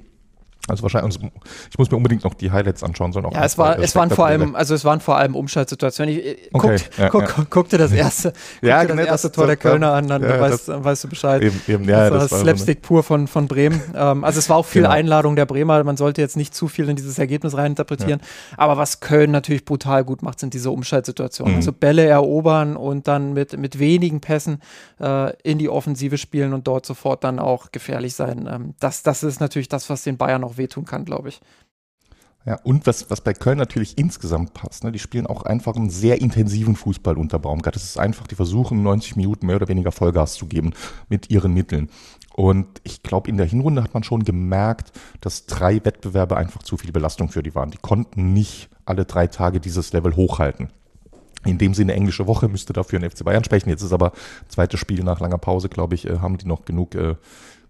Also wahrscheinlich, also ich muss mir unbedingt noch die Highlights anschauen, sondern auch. Ja, es war, es waren vor allem, also es waren vor allem Umschaltsituationen. Ich, okay, guckt, ja, guck, ja. Guck dir das erste, [laughs] ja, guck dir das erste das, Tor der Kölner an, dann weißt, das, weißt, du Bescheid. Eben, eben, das, das war Slapstick so pur von, von Bremen. ähm, also es war auch viel genau. Einladung der Bremer. Man sollte jetzt nicht zu viel in dieses Ergebnis reininterpretieren. Aber was Köln natürlich brutal gut macht, sind diese Umschaltsituationen. Mhm. Also Bälle erobern und dann mit, mit wenigen Pässen äh, in die Offensive spielen und dort sofort dann auch gefährlich sein. Ähm, das, das ist natürlich das, was den Bayern auch wehtun kann, glaube ich ich. Ja, und was, was bei Köln natürlich insgesamt passt, ne, die spielen auch einfach einen sehr intensiven Fußball unter Baumgart. Es ist einfach, die versuchen 90 Minuten mehr oder weniger Vollgas zu geben mit ihren Mitteln. Und ich glaube, in der Hinrunde hat man schon gemerkt, dass drei Wettbewerbe einfach zu viel Belastung für die waren. Die konnten nicht alle drei Tage dieses Level hochhalten. In dem Sinne, englische Woche müsste dafür ein FC Bayern sprechen. Jetzt ist aber zweites Spiel nach langer Pause, glaube ich, äh, haben die noch genug äh,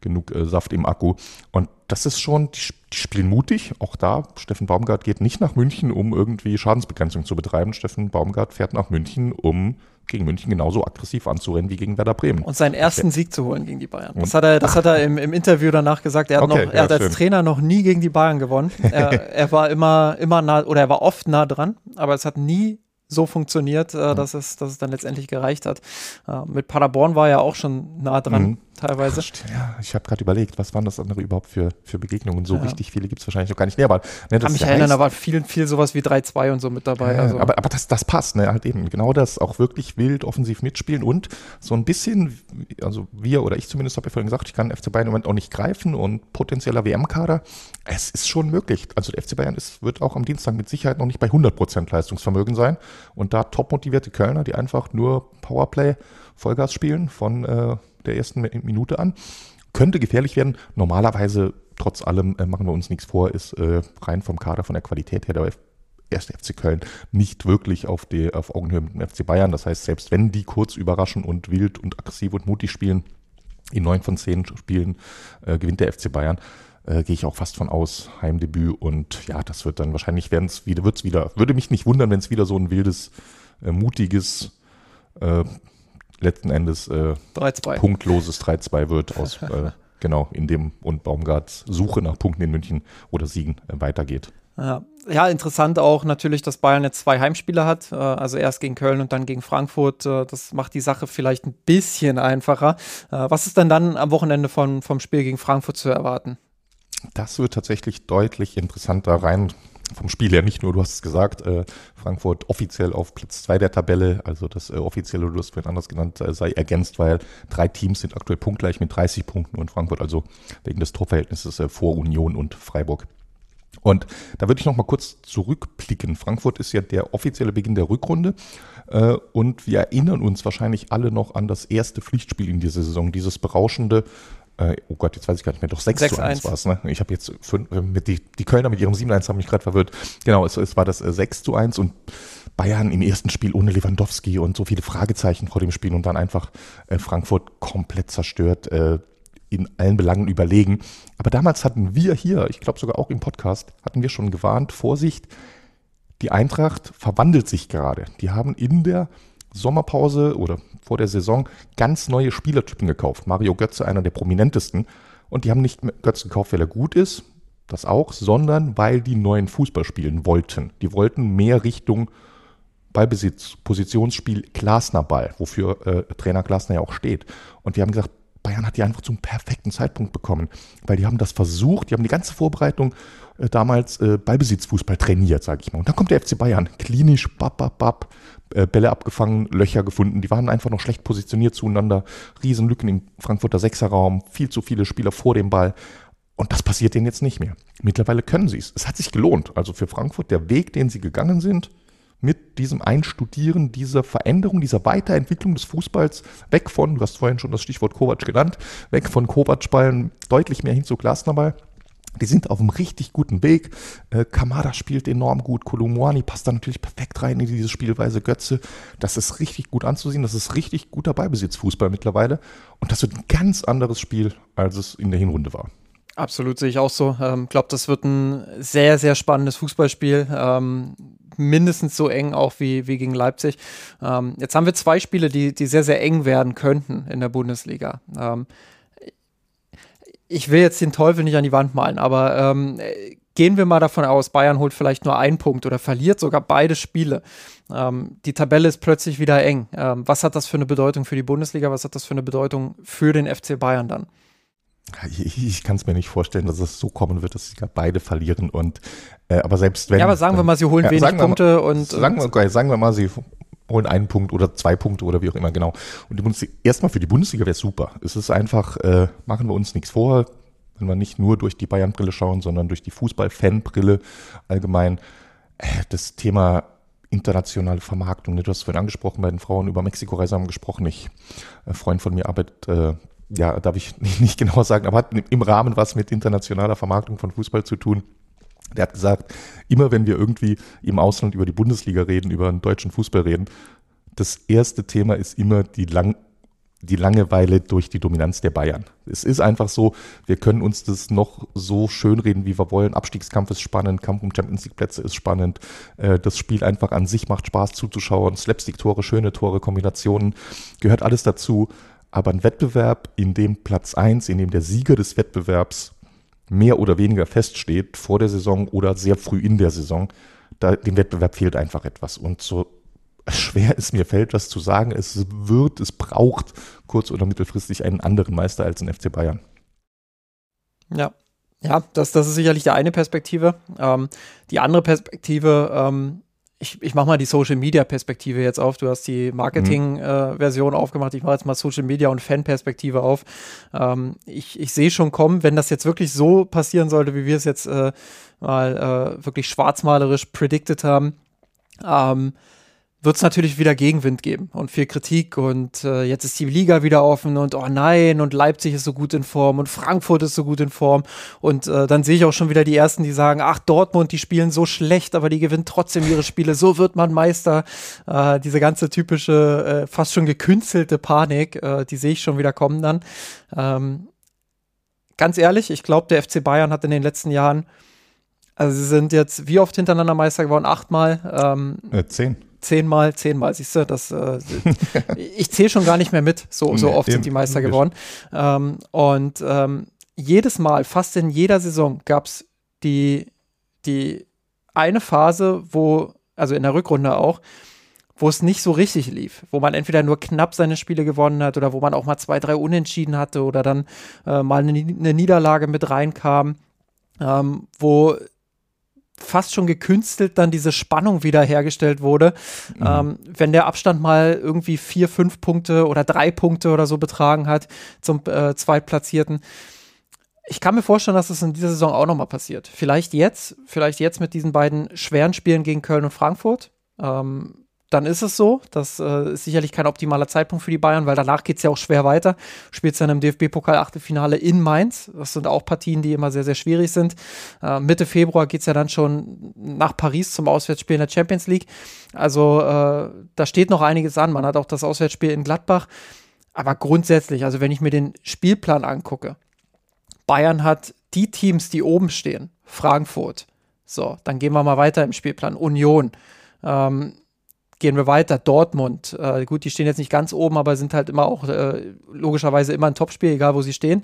genug äh, Saft im Akku. Und das ist schon, die, die, spielen mutig. Auch da, Steffen Baumgart geht nicht nach München, um irgendwie Schadensbegrenzung zu betreiben. Steffen Baumgart fährt nach München, um gegen München genauso aggressiv anzurennen wie gegen Werder Bremen. Und seinen ersten Sieg zu holen gegen die Bayern. Das hat er, das hat er im, im Interview danach gesagt. Er hat, okay, noch, er ja, hat als schön. Trainer noch nie gegen die Bayern gewonnen. [laughs] Er, er war immer, immer nah, oder er war oft nah dran, aber es hat nie so funktioniert, äh, dass, es, dass es dann letztendlich gereicht hat. Äh, mit Paderborn war ja auch schon nah dran, mhm. Teilweise. Ach, ja, ich habe gerade überlegt, was waren das andere überhaupt für, für Begegnungen? So ja. richtig viele gibt es wahrscheinlich noch gar nicht mehr. Aber, ne, Kann mich erinnern, da war viel, viel sowas wie 3-2 und so mit dabei. Ja, also. Aber, aber das, das passt, ne? Halt eben. Genau das, auch wirklich wild offensiv mitspielen und so ein bisschen, also wir oder ich zumindest habe ja vorhin gesagt, ich kann FC Bayern im Moment auch nicht greifen und potenzieller WM-Kader. Es ist schon möglich. Also der FC Bayern ist, wird auch am Dienstag mit Sicherheit noch nicht bei 100% Leistungsvermögen sein. Und da top motivierte Kölner, die einfach nur Powerplay Vollgas spielen von äh, der ersten Minute an, könnte gefährlich werden. Normalerweise, trotz allem, äh, machen wir uns nichts vor, ist äh, rein vom Kader, von der Qualität her der erste FC Köln nicht wirklich auf, die, auf Augenhöhe mit dem FC Bayern. Das heißt, selbst wenn die kurz überraschen und wild und aggressiv und mutig spielen, in neun von zehn Spielen äh, gewinnt der FC Bayern äh, gehe ich auch fast von aus, Heimdebüt und ja, das wird dann wahrscheinlich werden es wieder, wird es wieder, würde mich nicht wundern, wenn es wieder so ein wildes, äh, mutiges, äh, letzten Endes äh, punktloses 3-2 wird [laughs] aus, äh, genau, in dem und Baumgarts Suche nach Punkten in München oder Siegen äh, weitergeht. Ja. ja, interessant auch natürlich, dass Bayern jetzt zwei Heimspiele hat, äh, also erst gegen Köln und dann gegen Frankfurt. Äh, das macht die Sache vielleicht ein bisschen einfacher. Äh, was ist denn dann am Wochenende von, vom Spiel gegen Frankfurt zu erwarten? Das wird tatsächlich deutlich interessanter rein vom Spiel her. Nicht nur, du hast es gesagt, äh, Frankfurt offiziell auf Platz zwei der Tabelle, also das äh, offizielle, du hast vorhin anders genannt, äh, sei ergänzt, weil drei Teams sind aktuell punktgleich mit 30 Punkten und Frankfurt also wegen des Torverhältnisses äh, vor Union und Freiburg. Und da würde ich noch mal kurz zurückblicken. Frankfurt ist ja der offizielle Beginn der Rückrunde. Äh, und wir erinnern uns wahrscheinlich alle noch an das erste Pflichtspiel in dieser Saison, dieses berauschende äh, oh Gott, jetzt weiß ich gar nicht mehr, doch 6, 6 zu 1 war es, ne? Ich habe jetzt fünf, äh, mit die, die Kölner mit ihrem 7-1 haben mich gerade verwirrt. Genau, es, es war das äh, 6 zu 1 und Bayern im ersten Spiel ohne Lewandowski und so viele Fragezeichen vor dem Spiel und dann einfach äh, Frankfurt komplett zerstört, äh, in allen Belangen überlegen. Aber damals hatten wir hier, ich glaube sogar auch im Podcast, hatten wir schon gewarnt, Vorsicht, die Eintracht verwandelt sich gerade. Die haben in der Sommerpause oder vor der Saison ganz neue Spielertypen gekauft. Mario Götze, einer der prominentesten. Und die haben nicht Götze gekauft, weil er gut ist, das auch, sondern weil die neuen Fußball spielen wollten. Die wollten mehr Richtung Ballbesitz, Positionsspiel, Glasner Ball, wofür äh, Trainer Glasner ja auch steht. Und die haben gesagt, Bayern hat die einfach zum perfekten Zeitpunkt bekommen, weil die haben das versucht, die haben die ganze Vorbereitung äh, damals äh, Ballbesitzfußball trainiert, sage ich mal. Und dann kommt der FC Bayern, klinisch, bap, bap, bap, äh, Bälle abgefangen, Löcher gefunden. Die waren einfach noch schlecht positioniert zueinander. Riesenlücken im Frankfurter Sechserraum, viel zu viele Spieler vor dem Ball. Und das passiert denen jetzt nicht mehr. Mittlerweile können sie es. Es hat sich gelohnt. Also für Frankfurt der Weg, den sie gegangen sind, mit diesem Einstudieren dieser Veränderung, dieser Weiterentwicklung des Fußballs weg von, du hast vorhin schon das Stichwort Kovac genannt, weg von Kovac-Ballen deutlich mehr hin zu Glasnerball. Die sind auf einem richtig guten Weg. Äh, Kamada spielt enorm gut. Kolumwani passt da natürlich perfekt rein in diese Spielweise. Götze, das ist richtig gut anzusehen. Das ist richtig guter Beibesitzfußball mittlerweile. Und das wird ein ganz anderes Spiel, als es in der Hinrunde war. Absolut, sehe ich auch so. Ich ähm, glaube, das wird ein sehr, sehr spannendes Fußballspiel. Ähm, mindestens so eng auch wie, wie gegen Leipzig. Ähm, jetzt haben wir zwei Spiele, die, die sehr, sehr eng werden könnten in der Bundesliga. Ich will jetzt den Teufel nicht an die Wand malen, aber ähm, gehen wir mal davon aus, Bayern holt vielleicht nur einen Punkt oder verliert sogar beide Spiele. Ähm, die Tabelle ist plötzlich wieder eng. Ähm, was hat das für eine Bedeutung für die Bundesliga? Was hat das für eine Bedeutung für den FC Bayern dann? Ich kann es mir nicht vorstellen, dass es so kommen wird, dass sie beide verlieren. Und äh, aber selbst wenn. Ja, aber sagen wir mal, sie holen ja, wenig Punkte mal, und. Sagen wir, okay, sagen wir mal, sie holen einen Punkt oder zwei Punkte oder wie auch immer, genau. Und die Bundesliga, erstmal für die Bundesliga wäre super. Es ist einfach, äh, machen wir uns nichts vor, wenn wir nicht nur durch die Bayern-Brille schauen, sondern durch die Fußball-Fan-Brille allgemein. Äh, das Thema internationale Vermarktung, du hast vorhin angesprochen, bei den Frauen über Mexiko-Reise haben gesprochen. Ich, ein äh, Freund von mir arbeitet, äh, ja, darf ich [laughs] nicht genau sagen, aber hat im Rahmen was mit internationaler Vermarktung von Fußball zu tun. Der hat gesagt, immer wenn wir irgendwie im Ausland über die Bundesliga reden, über den deutschen Fußball reden, das erste Thema ist immer die, Lang die Langeweile durch die Dominanz der Bayern. Es ist einfach so, wir können uns das noch so schönreden, wie wir wollen. Abstiegskampf ist spannend, Kampf um Champions League Plätze ist spannend. Äh, das Spiel einfach an sich macht Spaß zuzuschauen. Slapstick-Tore, schöne Tore, Kombinationen, gehört alles dazu. Aber ein Wettbewerb, in dem Platz eins, in dem der Sieger des Wettbewerbs mehr oder weniger feststeht vor der Saison oder sehr früh in der Saison, da, dem Wettbewerb fehlt einfach etwas. Und so schwer es mir fällt, das zu sagen. Es wird, es braucht kurz- oder mittelfristig einen anderen Meister als den FC Bayern. Ja, ja, das, das ist sicherlich die eine Perspektive. Ähm, die andere Perspektive, ähm, ich, ich mache mal die Social Media Perspektive jetzt auf. Du hast die Marketing-Version mhm. äh, aufgemacht. Ich mache jetzt mal Social Media und Fan-Perspektive auf. Ähm, ich ich sehe schon kommen, wenn das jetzt wirklich so passieren sollte, wie wir es jetzt äh, mal äh, wirklich schwarzmalerisch predicted haben. Ähm, wird es natürlich wieder Gegenwind geben und viel Kritik und äh, jetzt ist die Liga wieder offen und oh nein und Leipzig ist so gut in Form und Frankfurt ist so gut in Form und äh, dann sehe ich auch schon wieder die ersten, die sagen, ach Dortmund, die spielen so schlecht, aber die gewinnen trotzdem ihre Spiele, so wird man Meister. Äh, diese ganze typische, äh, fast schon gekünstelte Panik, äh, die sehe ich schon wieder kommen dann. Ähm, ganz ehrlich, ich glaube, der FC Bayern hat in den letzten Jahren, also sie sind jetzt wie oft hintereinander Meister geworden? Achtmal? Ähm, äh, zehn zehnmal, zehnmal, siehst du, das, äh, [laughs] ich zähle schon gar nicht mehr mit, so, so oft sind die Meister geworden. Ähm, und ähm, jedes Mal, fast in jeder Saison, gab es die, die eine Phase, wo, also in der Rückrunde auch, wo es nicht so richtig lief, wo man entweder nur knapp seine Spiele gewonnen hat oder wo man auch mal zwei, drei Unentschieden hatte oder dann äh, mal eine, eine, Niederlage mit reinkam, ähm, wo fast schon gekünstelt dann diese Spannung wieder hergestellt wurde. Mhm. Ähm, wenn der Abstand mal irgendwie vier, fünf Punkte oder drei Punkte oder so betragen hat zum äh, Zweitplatzierten. Ich kann mir vorstellen, dass es das in dieser Saison auch nochmal passiert. Vielleicht jetzt, vielleicht jetzt mit diesen beiden schweren Spielen gegen Köln und Frankfurt. Ähm, dann ist es so. Das äh, ist sicherlich kein optimaler Zeitpunkt für die Bayern, weil danach geht es ja auch schwer weiter. Spielt dann im DFB-Pokal-Achtelfinale in Mainz. Das sind auch Partien, die immer sehr, sehr schwierig sind. Äh, Mitte Februar geht es ja dann schon nach Paris zum Auswärtsspiel in der Champions League. Also äh, da steht noch einiges an. Man hat auch das Auswärtsspiel in Gladbach. Aber grundsätzlich, also wenn ich mir den Spielplan angucke, Bayern hat die Teams, die oben stehen, Frankfurt. So, dann gehen wir mal weiter im Spielplan. Union. Ähm, gehen wir weiter. Dortmund, äh, gut, die stehen jetzt nicht ganz oben, aber sind halt immer auch äh, logischerweise immer ein Topspiel, egal wo sie stehen.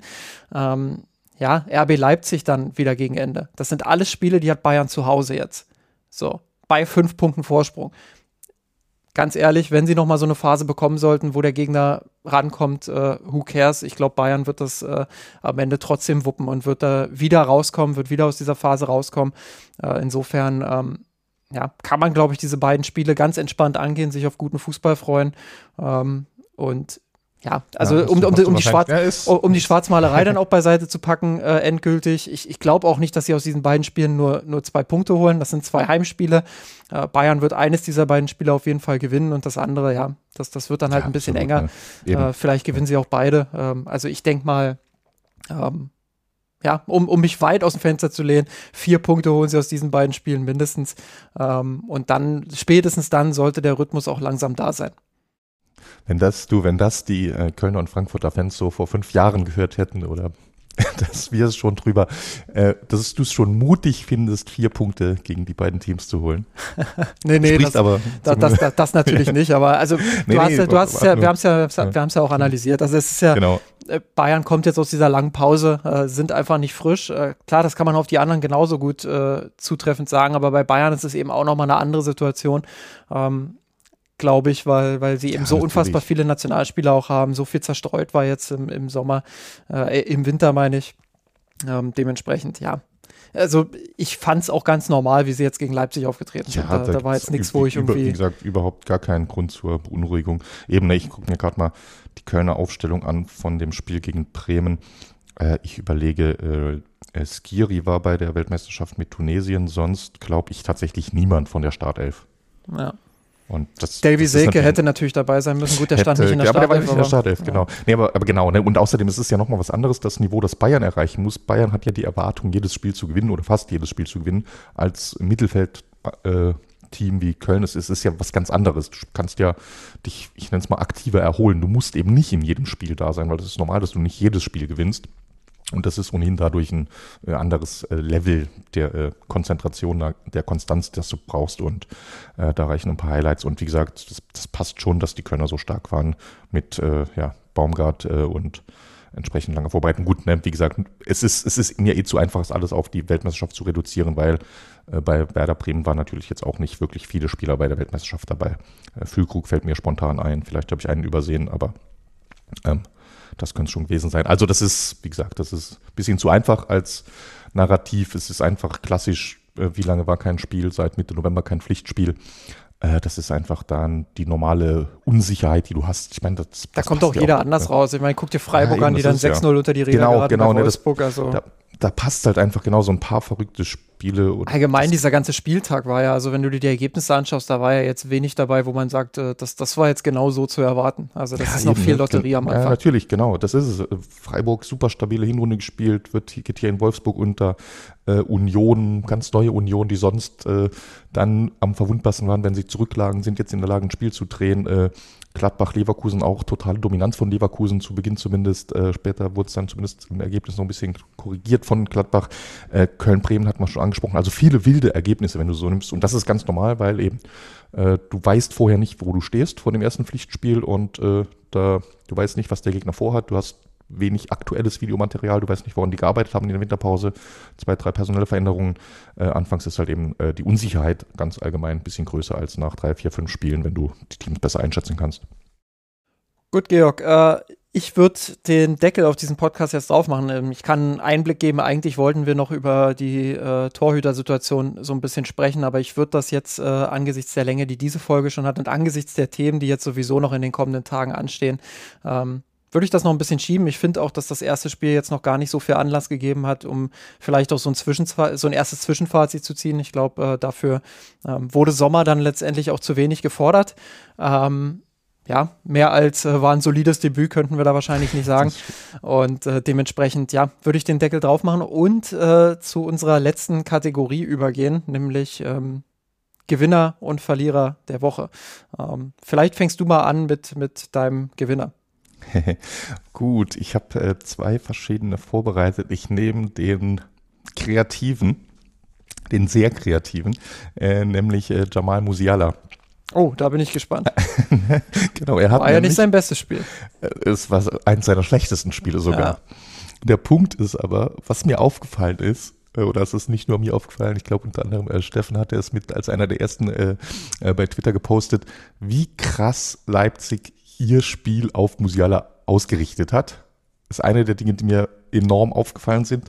Ähm, ja, RB Leipzig dann wieder gegen Ende. Das sind alles Spiele, die hat Bayern zu Hause jetzt. So, bei fünf Punkten Vorsprung. Ganz ehrlich, wenn sie nochmal so eine Phase bekommen sollten, wo der Gegner rankommt, äh, who cares? Ich glaube, Bayern wird das äh, am Ende trotzdem wuppen und wird da wieder rauskommen, wird wieder aus dieser Phase rauskommen. Äh, insofern, ähm, ja, kann man, glaube ich, diese beiden Spiele ganz entspannt angehen, sich auf guten Fußball freuen. Ähm, und ja, also ja, um, um, um, die Schwarz, um die Schwarzmalerei dann [laughs] auch beiseite zu packen, äh, endgültig. Ich, ich glaube auch nicht, dass sie aus diesen beiden Spielen nur, nur zwei Punkte holen. Das sind zwei Heimspiele. Äh, Bayern wird eines dieser beiden Spiele auf jeden Fall gewinnen und das andere, ja, das, das wird dann halt ja, ein bisschen absolut, enger. Äh, vielleicht gewinnen sie auch beide. Ähm, also ich denke mal, ähm, ja, um, um mich weit aus dem Fenster zu lehnen. Vier Punkte holen sie aus diesen beiden Spielen mindestens. Ähm, und dann, spätestens dann, sollte der Rhythmus auch langsam da sein. Wenn das, du, wenn das die äh, Kölner und Frankfurter Fans so vor fünf Jahren gehört hätten oder [laughs] dass wir es schon drüber, äh, dass du es schon mutig findest, vier Punkte gegen die beiden Teams zu holen. [laughs] nee, nee, das, aber das, das, das, das, natürlich [laughs] nicht, aber also nee, du hast, nee, du hast ja, wir haben es ja, wir haben es ja auch analysiert. Also es ist ja, genau. Äh, Bayern kommt jetzt aus dieser langen Pause, äh, sind einfach nicht frisch. Äh, klar, das kann man auf die anderen genauso gut äh, zutreffend sagen, aber bei Bayern ist es eben auch nochmal eine andere Situation. Ähm, glaube ich, weil, weil sie eben ja, so unfassbar viele Nationalspieler auch haben, so viel zerstreut war jetzt im, im Sommer, äh, im Winter meine ich. Ähm, dementsprechend, ja. Also ich fand es auch ganz normal, wie sie jetzt gegen Leipzig aufgetreten ja, sind. Da, da, da war jetzt nichts, wo ich irgendwie. Wie gesagt, überhaupt gar keinen Grund zur Beunruhigung. Eben, ne, ich gucke mir gerade mal die Kölner Aufstellung an von dem Spiel gegen Bremen. Äh, ich überlege, äh, Skiri war bei der Weltmeisterschaft mit Tunesien, sonst glaube ich tatsächlich niemand von der Startelf. Ja. Und das, Davy das Selke hätte natürlich dabei sein müssen. Gut, der stand nicht in der ja, Startelf. Aber der war nicht in der Startelf, genau. Nee, aber, aber genau. Ne? Und außerdem ist es ja nochmal was anderes, das Niveau, das Bayern erreichen muss. Bayern hat ja die Erwartung, jedes Spiel zu gewinnen oder fast jedes Spiel zu gewinnen. Als Mittelfeld äh, Team wie Köln ist, ist es ja was ganz anderes. Du kannst ja dich, ich nenne es mal, aktiver erholen. Du musst eben nicht in jedem Spiel da sein, weil das ist normal, dass du nicht jedes Spiel gewinnst. Und das ist ohnehin dadurch ein äh, anderes äh, Level der äh, Konzentration, der Konstanz, das du brauchst. Und äh, da reichen ein paar Highlights. Und wie gesagt, das, das, passt schon, dass die Kölner so stark waren mit äh, ja, Baumgart äh, und entsprechend lange vorbereiten. Gut, ne, wie gesagt, es ist, es ist mir eh zu einfach, das alles auf die Weltmeisterschaft zu reduzieren, weil äh, bei Werder Bremen waren natürlich jetzt auch nicht wirklich viele Spieler bei der Weltmeisterschaft dabei. Äh, Füllkrug fällt mir spontan ein, vielleicht habe ich einen übersehen, aber ähm, das könnte es schon gewesen sein. Also das ist, wie gesagt, das ist ein bisschen zu einfach als Narrativ. Es ist einfach klassisch, äh, wie lange war kein Spiel, seit Mitte November kein Pflichtspiel. Äh, das ist einfach dann die normale Unsicherheit, die du hast. Ich meine, das, da kommt auch jeder auch, anders ne? raus. Ich meine, guck dir Freiburg ja, an, die dann 6-0 ja. unter die Räder genau, geraten genau, ne, Wolfsburg. Das, also. da, da passt halt einfach genau so ein paar verrückte Spiele. Allgemein, dieser ganze Spieltag war ja, also wenn du dir die Ergebnisse anschaust, da war ja jetzt wenig dabei, wo man sagt, äh, das, das war jetzt genau so zu erwarten. Also das ja, ist noch viel ne? Lotterie am Anfang. Ja, natürlich, genau. Das ist es. Freiburg super stabile Hinrunde gespielt, wird, geht hier in Wolfsburg unter. Äh, Union, ganz neue Union, die sonst äh, dann am verwundbarsten waren, wenn sie zurücklagen, sind jetzt in der Lage, ein Spiel zu drehen. Äh, Gladbach-Leverkusen auch totale Dominanz von Leverkusen, zu Beginn zumindest. Äh, später wurde es dann zumindest im Ergebnis noch ein bisschen korrigiert von Gladbach. Äh, Köln-Bremen hat man schon angesprochen. Also viele wilde Ergebnisse, wenn du so nimmst. Und das ist ganz normal, weil eben äh, du weißt vorher nicht, wo du stehst vor dem ersten Pflichtspiel und äh, da, du weißt nicht, was der Gegner vorhat. Du hast wenig aktuelles Videomaterial, du weißt nicht, woran die gearbeitet haben in der Winterpause, zwei, drei personelle Veränderungen. Äh, anfangs ist halt eben äh, die Unsicherheit ganz allgemein ein bisschen größer als nach drei, vier, fünf Spielen, wenn du die Teams besser einschätzen kannst. Gut, Georg. Äh, ich würde den Deckel auf diesen Podcast jetzt drauf machen. Ähm, ich kann einen Einblick geben. Eigentlich wollten wir noch über die äh, Torhütersituation so ein bisschen sprechen, aber ich würde das jetzt äh, angesichts der Länge, die diese Folge schon hat und angesichts der Themen, die jetzt sowieso noch in den kommenden Tagen anstehen, ähm, würde ich das noch ein bisschen schieben. Ich finde auch, dass das erste Spiel jetzt noch gar nicht so viel Anlass gegeben hat, um vielleicht auch so ein, Zwischenfa so ein erstes Zwischenfazit zu ziehen. Ich glaube, äh, dafür ähm, wurde Sommer dann letztendlich auch zu wenig gefordert. Ähm, ja, mehr als äh, war ein solides Debüt, könnten wir da wahrscheinlich nicht sagen. Und äh, dementsprechend, ja, würde ich den Deckel drauf machen und äh, zu unserer letzten Kategorie übergehen, nämlich ähm, Gewinner und Verlierer der Woche. Ähm, vielleicht fängst du mal an mit, mit deinem Gewinner. [laughs] Gut, ich habe äh, zwei verschiedene vorbereitet. Ich nehme den kreativen, den sehr kreativen, äh, nämlich äh, Jamal Musiala. Oh, da bin ich gespannt. [laughs] genau, er hat war ja nicht sein bestes Spiel. Äh, es war eines seiner schlechtesten Spiele sogar. Ja. Der Punkt ist aber, was mir aufgefallen ist, äh, oder es ist nicht nur mir aufgefallen, ich glaube unter anderem äh, Steffen hatte es mit als einer der ersten äh, äh, bei Twitter gepostet, wie krass Leipzig ihr Spiel auf Musiala ausgerichtet hat. Das ist eine der Dinge, die mir enorm aufgefallen sind.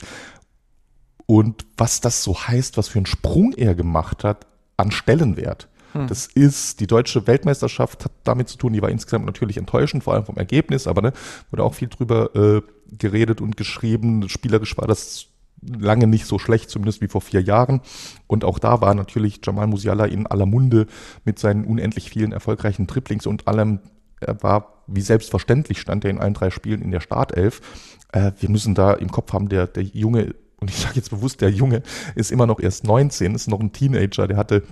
Und was das so heißt, was für einen Sprung er gemacht hat an Stellenwert. Hm. Das ist, die deutsche Weltmeisterschaft hat damit zu tun, die war insgesamt natürlich enttäuschend, vor allem vom Ergebnis, aber ne, wurde auch viel drüber äh, geredet und geschrieben. Spielerisch war das lange nicht so schlecht, zumindest wie vor vier Jahren. Und auch da war natürlich Jamal Musiala in aller Munde mit seinen unendlich vielen erfolgreichen Triplings und allem er war, wie selbstverständlich stand er in allen drei Spielen in der Startelf. Äh, wir müssen da im Kopf haben, der, der Junge, und ich sage jetzt bewusst, der Junge ist immer noch erst 19, ist noch ein Teenager, der hatte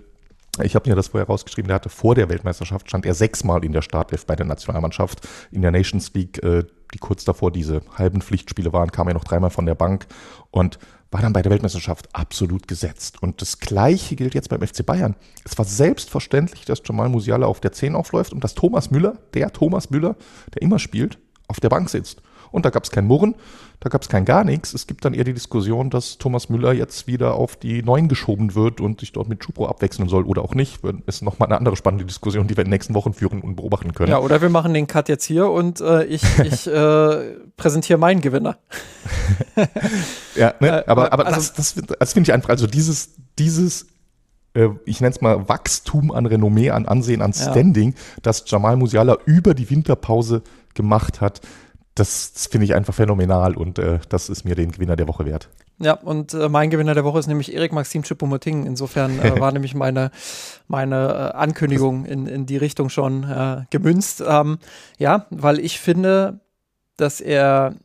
ich habe mir das vorher rausgeschrieben, der hatte vor der Weltmeisterschaft, stand er sechsmal in der Startelf bei der Nationalmannschaft. In der Nations League, äh, die kurz davor diese halben Pflichtspiele waren, kam er noch dreimal von der Bank. Und war dann bei der Weltmeisterschaft absolut gesetzt. Und das Gleiche gilt jetzt beim FC Bayern. Es war selbstverständlich, dass Jamal Musiala auf der 10 aufläuft und dass Thomas Müller, der Thomas Müller, der immer spielt, auf der Bank sitzt. Und da gab es kein Murren, da gab es kein gar nichts. Es gibt dann eher die Diskussion, dass Thomas Müller jetzt wieder auf die 9 geschoben wird und sich dort mit Schupro abwechseln soll oder auch nicht. Das ist nochmal eine andere spannende Diskussion, die wir in den nächsten Wochen führen und beobachten können. Ja, oder wir machen den Cut jetzt hier und äh, ich, [laughs] ich äh, präsentiere meinen Gewinner. ja, ne? Äh, aber, aber das, das, das finde ich einfach, also dieses, dieses äh, ich nenne es mal Wachstum an Renommee, an Ansehen, an Standing, ja. das Jamal Musiala über die Winterpause gemacht hat, das, das finde ich einfach phänomenal und äh, das ist mir den Gewinner der Woche wert. Ja, und äh, mein Gewinner der Woche ist nämlich Erik Maxim Choupo-Moting. Insofern äh, [laughs] war nämlich meine, meine äh, Ankündigung in, in die Richtung schon äh, gemünzt. Ähm, ja, weil ich finde, dass er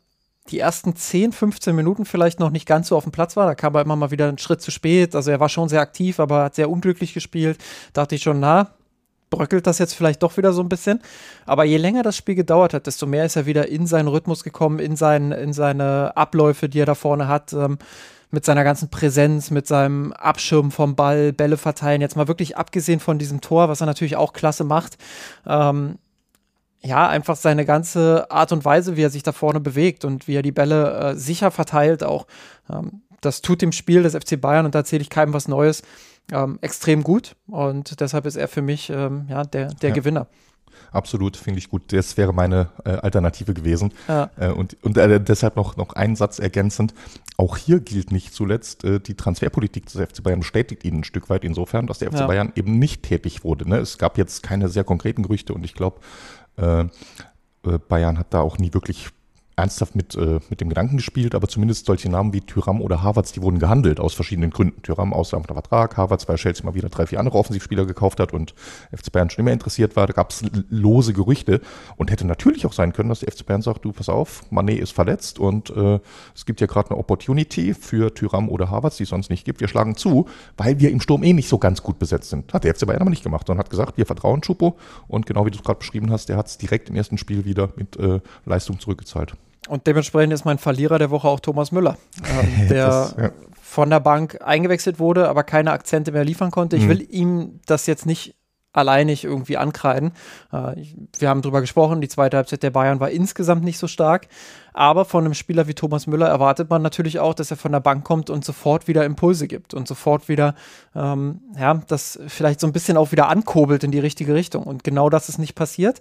die ersten 10, 15 Minuten vielleicht noch nicht ganz so auf dem Platz war. Da kam er immer mal wieder einen Schritt zu spät. Also er war schon sehr aktiv, aber hat sehr unglücklich gespielt. Dachte ich schon, na, bröckelt das jetzt vielleicht doch wieder so ein bisschen. Aber je länger das Spiel gedauert hat, desto mehr ist er wieder in seinen Rhythmus gekommen, in, sein, in seine Abläufe, die er da vorne hat. Ähm, mit seiner ganzen Präsenz, mit seinem Abschirmen vom Ball, Bälle verteilen. Jetzt mal wirklich abgesehen von diesem Tor, was er natürlich auch klasse macht. Ähm, ja, einfach seine ganze Art und Weise, wie er sich da vorne bewegt und wie er die Bälle äh, sicher verteilt auch. Ähm, das tut dem Spiel des FC Bayern, und da erzähle ich keinem was Neues, ähm, extrem gut. Und deshalb ist er für mich ähm, ja, der, der ja. Gewinner. Absolut, finde ich gut. Das wäre meine äh, Alternative gewesen. Ja. Äh, und und äh, deshalb noch, noch einen Satz ergänzend. Auch hier gilt nicht zuletzt, äh, die Transferpolitik des FC Bayern bestätigt ihn ein Stück weit insofern, dass der FC ja. Bayern eben nicht tätig wurde. Ne? Es gab jetzt keine sehr konkreten Gerüchte und ich glaube, äh, äh, Bayern hat da auch nie wirklich ernsthaft mit, äh, mit dem Gedanken gespielt, aber zumindest solche Namen wie Tyram oder Harvards, die wurden gehandelt aus verschiedenen Gründen. Tyram auslaufender Vertrag, Harvards, weil Chelsea mal wieder drei, vier andere Offensivspieler gekauft hat und FC Bayern schon immer interessiert war. Da gab es lose Gerüchte und hätte natürlich auch sein können, dass der FC Bayern sagt, du, pass auf, Manet ist verletzt und äh, es gibt ja gerade eine Opportunity für Tyram oder Harvards, die es sonst nicht gibt. Wir schlagen zu, weil wir im Sturm eh nicht so ganz gut besetzt sind. Hat der FC Bayern aber nicht gemacht, sondern hat gesagt, wir vertrauen Schupo und genau wie du es gerade beschrieben hast, der hat es direkt im ersten Spiel wieder mit äh, Leistung zurückgezahlt. Und dementsprechend ist mein Verlierer der Woche auch Thomas Müller, ähm, [laughs] der das, ja. von der Bank eingewechselt wurde, aber keine Akzente mehr liefern konnte. Ich mhm. will ihm das jetzt nicht alleinig irgendwie ankreiden. Äh, wir haben darüber gesprochen, die zweite Halbzeit der Bayern war insgesamt nicht so stark. Aber von einem Spieler wie Thomas Müller erwartet man natürlich auch, dass er von der Bank kommt und sofort wieder Impulse gibt und sofort wieder, ähm, ja, das vielleicht so ein bisschen auch wieder ankurbelt in die richtige Richtung. Und genau das ist nicht passiert.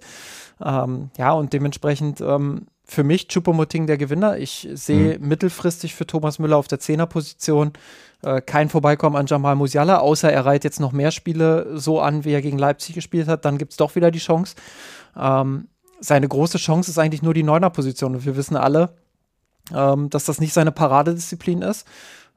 Ähm, ja, und dementsprechend ähm, für mich Chupomoting der Gewinner. Ich sehe mhm. mittelfristig für Thomas Müller auf der Zehnerposition äh, kein Vorbeikommen an Jamal Musiala, außer er reiht jetzt noch mehr Spiele so an, wie er gegen Leipzig gespielt hat. Dann gibt es doch wieder die Chance. Ähm, seine große Chance ist eigentlich nur die Neuner-Position. Und wir wissen alle, ähm, dass das nicht seine Paradedisziplin ist.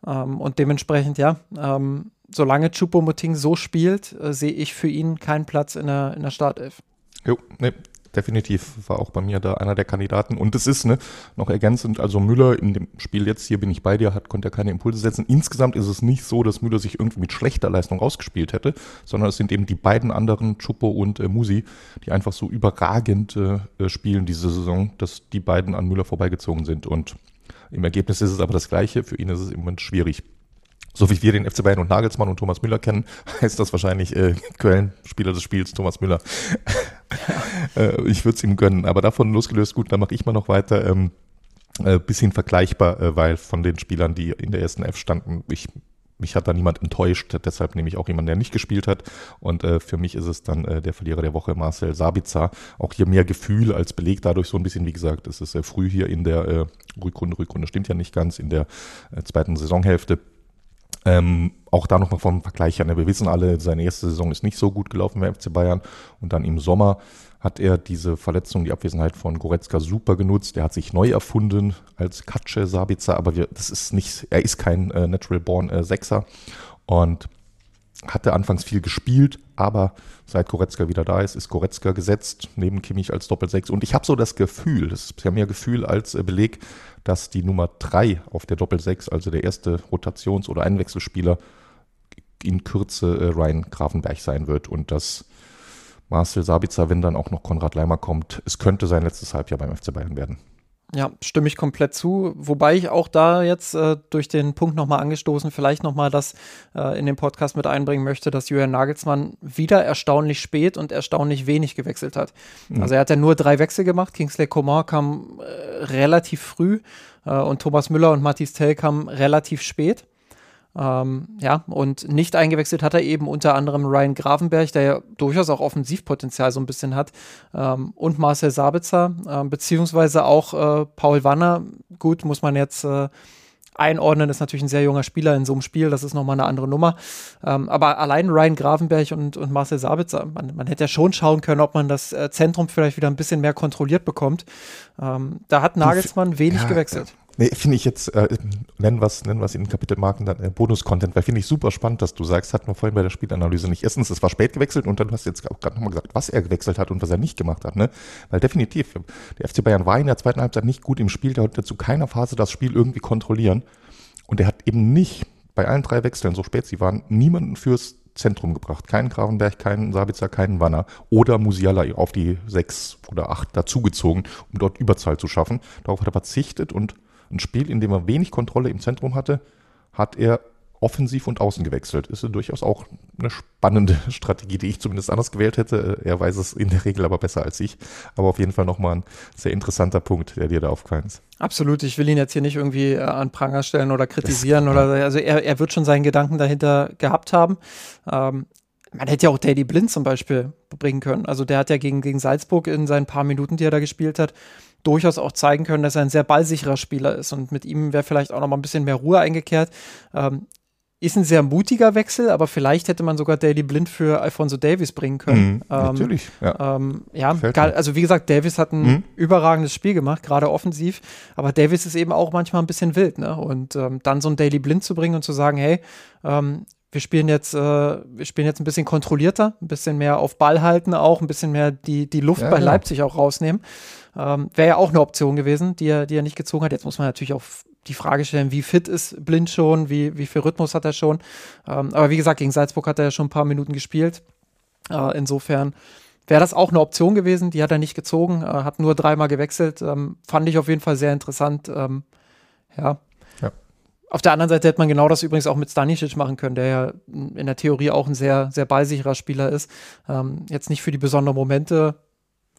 Ähm, und dementsprechend, ja, ähm, solange Chupomoting so spielt, äh, sehe ich für ihn keinen Platz in der, in der Startelf. Jo, nee, definitiv war auch bei mir da einer der Kandidaten. Und es ist ne, noch ergänzend, also Müller in dem Spiel jetzt hier bin ich bei dir, hat, konnte er keine Impulse setzen. Insgesamt ist es nicht so, dass Müller sich irgendwie mit schlechter Leistung rausgespielt hätte, sondern es sind eben die beiden anderen, Chupo und äh, Musi, die einfach so überragend äh, äh, spielen diese Saison, dass die beiden an Müller vorbeigezogen sind. Und im Ergebnis ist es aber das Gleiche. Für ihn ist es im Moment schwierig so wie wir den FC Bayern und Nagelsmann und Thomas Müller kennen, [laughs] heißt das wahrscheinlich äh, Köln, Spieler des Spiels, Thomas Müller. [laughs] äh, ich würde es ihm gönnen, aber davon losgelöst, gut, dann mache ich mal noch weiter. Ähm, äh, bisschen vergleichbar, äh, weil von den Spielern, die in der ersten F standen, ich mich hat da niemand enttäuscht, deshalb nehme ich auch jemanden, der nicht gespielt hat. Und äh, für mich ist es dann äh, der Verlierer der Woche, Marcel Sabitzer. Auch hier mehr Gefühl als Beleg, dadurch so ein bisschen, wie gesagt, es ist sehr früh hier in der äh, Rückrunde, Rückrunde stimmt ja nicht ganz, in der äh, zweiten Saisonhälfte. Ähm, auch da nochmal vom Vergleich her. Wir wissen alle, seine erste Saison ist nicht so gut gelaufen bei FC Bayern. Und dann im Sommer hat er diese Verletzung, die Abwesenheit von Goretzka super genutzt. Er hat sich neu erfunden als Katsche Sabitzer, aber wir, das ist nicht, er ist kein äh, Natural Born äh, Sechser. Und hatte anfangs viel gespielt, aber seit Goretzka wieder da ist, ist Goretzka gesetzt, neben Kimmich als Doppelsechs. Und ich habe so das Gefühl, das ist ja mehr Gefühl als äh, Beleg, dass die Nummer drei auf der Doppelsechs, also der erste Rotations- oder Einwechselspieler, in Kürze äh, Ryan Grafenberg sein wird und dass Marcel Sabitzer, wenn dann auch noch Konrad Leimer kommt, es könnte sein letztes Halbjahr beim FC Bayern werden. Ja, stimme ich komplett zu. Wobei ich auch da jetzt äh, durch den Punkt nochmal angestoßen, vielleicht nochmal das äh, in den Podcast mit einbringen möchte, dass Julian Nagelsmann wieder erstaunlich spät und erstaunlich wenig gewechselt hat. Mhm. Also er hat ja nur drei Wechsel gemacht. Kingsley Coman kam äh, relativ früh äh, und Thomas Müller und Mathis Tell kamen relativ spät. Ähm, ja, und nicht eingewechselt hat er eben unter anderem Ryan Gravenberg, der ja durchaus auch Offensivpotenzial so ein bisschen hat, ähm, und Marcel Sabitzer, äh, beziehungsweise auch äh, Paul Wanner. Gut, muss man jetzt äh, einordnen, ist natürlich ein sehr junger Spieler in so einem Spiel, das ist nochmal eine andere Nummer. Ähm, aber allein Ryan Gravenberg und, und Marcel Sabitzer, man, man, hätte ja schon schauen können, ob man das äh, Zentrum vielleicht wieder ein bisschen mehr kontrolliert bekommt. Ähm, da hat Nagelsmann wenig ja, gewechselt. Nee, finde ich jetzt, äh, nennen wir es nennen wir's in Kapitelmarken dann äh, Bonus-Content, weil finde ich super spannend, dass du sagst, hatten wir vorhin bei der Spielanalyse nicht. Erstens, es war spät gewechselt und dann hast du jetzt auch gerade nochmal gesagt, was er gewechselt hat und was er nicht gemacht hat. Ne? Weil definitiv, der FC Bayern war in der zweiten Halbzeit nicht gut im Spiel, der konnte zu keiner Phase das Spiel irgendwie kontrollieren. Und er hat eben nicht bei allen drei Wechseln, so spät sie waren, niemanden fürs Zentrum gebracht. Keinen Gravenberg, keinen Sabitzer, keinen Wanner oder Musiala auf die sechs oder acht dazugezogen, um dort Überzahl zu schaffen. Darauf hat er verzichtet und ein Spiel, in dem er wenig Kontrolle im Zentrum hatte, hat er offensiv und außen gewechselt. Ist durchaus auch eine spannende [laughs] Strategie, die ich zumindest anders gewählt hätte. Er weiß es in der Regel aber besser als ich. Aber auf jeden Fall nochmal ein sehr interessanter Punkt, der dir da aufgefallen ist. Absolut. Ich will ihn jetzt hier nicht irgendwie äh, an Pranger stellen oder kritisieren das, oder also er, er wird schon seinen Gedanken dahinter gehabt haben. Ähm, man hätte ja auch Daddy Blind zum Beispiel bringen können. Also der hat ja gegen, gegen Salzburg in seinen paar Minuten, die er da gespielt hat, durchaus auch zeigen können, dass er ein sehr ballsicherer Spieler ist. Und mit ihm wäre vielleicht auch noch mal ein bisschen mehr Ruhe eingekehrt. Ähm, ist ein sehr mutiger Wechsel, aber vielleicht hätte man sogar Daily Blind für Alfonso Davis bringen können. Mhm, ähm, natürlich, ja. Ähm, ja, also wie gesagt, Davis hat ein mhm. überragendes Spiel gemacht, gerade offensiv, aber Davis ist eben auch manchmal ein bisschen wild, ne? Und ähm, dann so ein Daily Blind zu bringen und zu sagen, hey, ähm, wir spielen jetzt, äh, wir spielen jetzt ein bisschen kontrollierter, ein bisschen mehr auf Ball halten auch, ein bisschen mehr die, die Luft ja, bei genau. Leipzig auch rausnehmen. Ähm, Wäre ja auch eine Option gewesen, die er, die er nicht gezogen hat. Jetzt muss man natürlich auch die Frage stellen, wie fit ist Blind schon, wie, wie viel Rhythmus hat er schon. Ähm, aber wie gesagt, gegen Salzburg hat er ja schon ein paar Minuten gespielt. Äh, insofern wäre das auch eine Option gewesen. Die hat er nicht gezogen, äh, hat nur dreimal gewechselt. Ähm, fand ich auf jeden Fall sehr interessant. Ähm, ja. ja. Auf der anderen Seite hätte man genau das übrigens auch mit Stanisic machen können, der ja in der Theorie auch ein sehr, sehr ballsicherer Spieler ist. Ähm, jetzt nicht für die besonderen Momente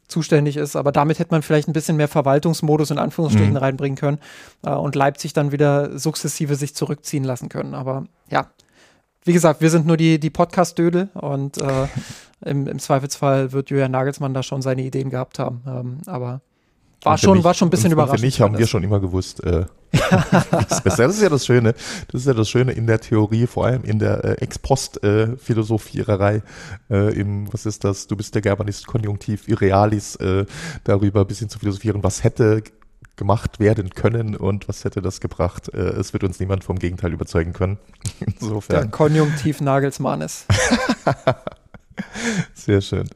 zuständig ist. Aber damit hätte man vielleicht ein bisschen mehr Verwaltungsmodus in Anführungsstrichen mhm. reinbringen können äh, und Leipzig dann wieder sukzessive sich zurückziehen lassen können. Aber ja, wie gesagt, wir sind nur die, die Podcast-Dödel und äh, [laughs] im, im Zweifelsfall wird Julian Nagelsmann da schon seine Ideen gehabt haben. Ähm, aber war schon, nicht, war schon ein bisschen überraschend. Für mich haben wir schon immer gewusst, äh, [laughs] das, ist das ist ja das Schöne. Das ist ja das Schöne in der Theorie, vor allem in der äh, Ex-Post-Philosophiererei, äh, im, was ist das, du bist der Germanist Konjunktiv Irrealis, äh, darüber ein bisschen zu philosophieren, was hätte gemacht werden können und was hätte das gebracht. Äh, es wird uns niemand vom Gegenteil überzeugen können. [laughs] Insofern. Der Konjunktiv Nagelsmannes. [laughs] Sehr schön.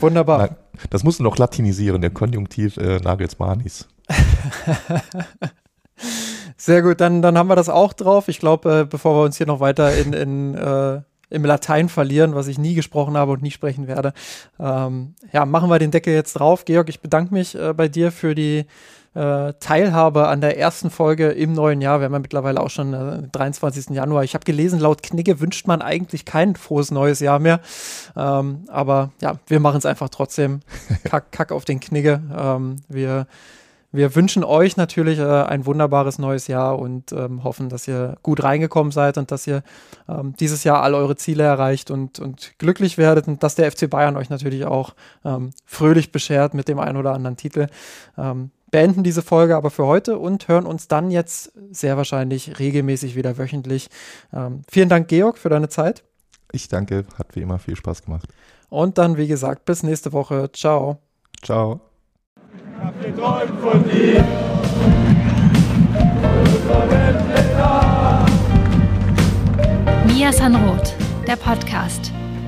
Wunderbar. Nein, das musst du noch latinisieren, der Konjunktiv äh, Nagelsmanis. [laughs] Sehr gut, dann, dann haben wir das auch drauf. Ich glaube, äh, bevor wir uns hier noch weiter in, in äh, im Latein verlieren, was ich nie gesprochen habe und nie sprechen werde. Ähm, ja, machen wir den Deckel jetzt drauf. Georg, ich bedanke mich äh, bei dir für die äh, Teilhabe an der ersten Folge im neuen Jahr. Wir haben ja mittlerweile auch schon äh, 23. Januar. Ich habe gelesen, laut Knigge wünscht man eigentlich kein frohes neues Jahr mehr. Ähm, aber ja, wir machen es einfach trotzdem. [laughs] Kack, kack auf den Knigge. Ähm, wir wir wünschen euch natürlich äh, ein wunderbares neues Jahr und ähm, hoffen, dass ihr gut reingekommen seid und dass ihr ähm, dieses Jahr all eure Ziele erreicht und, und glücklich werdet und dass der FC Bayern euch natürlich auch ähm, fröhlich beschert mit dem einen oder anderen Titel. Beenden diese Folge aber für heute und hören uns dann jetzt sehr wahrscheinlich regelmäßig wieder wöchentlich. Ähm, vielen Dank, Georg, für deine Zeit. Ich danke, hat wie immer viel Spaß gemacht. Und dann, wie gesagt, bis nächste Woche. Ciao. Ciao. Ich hab geträumt von dir. Mia Sanroth, der Podcast.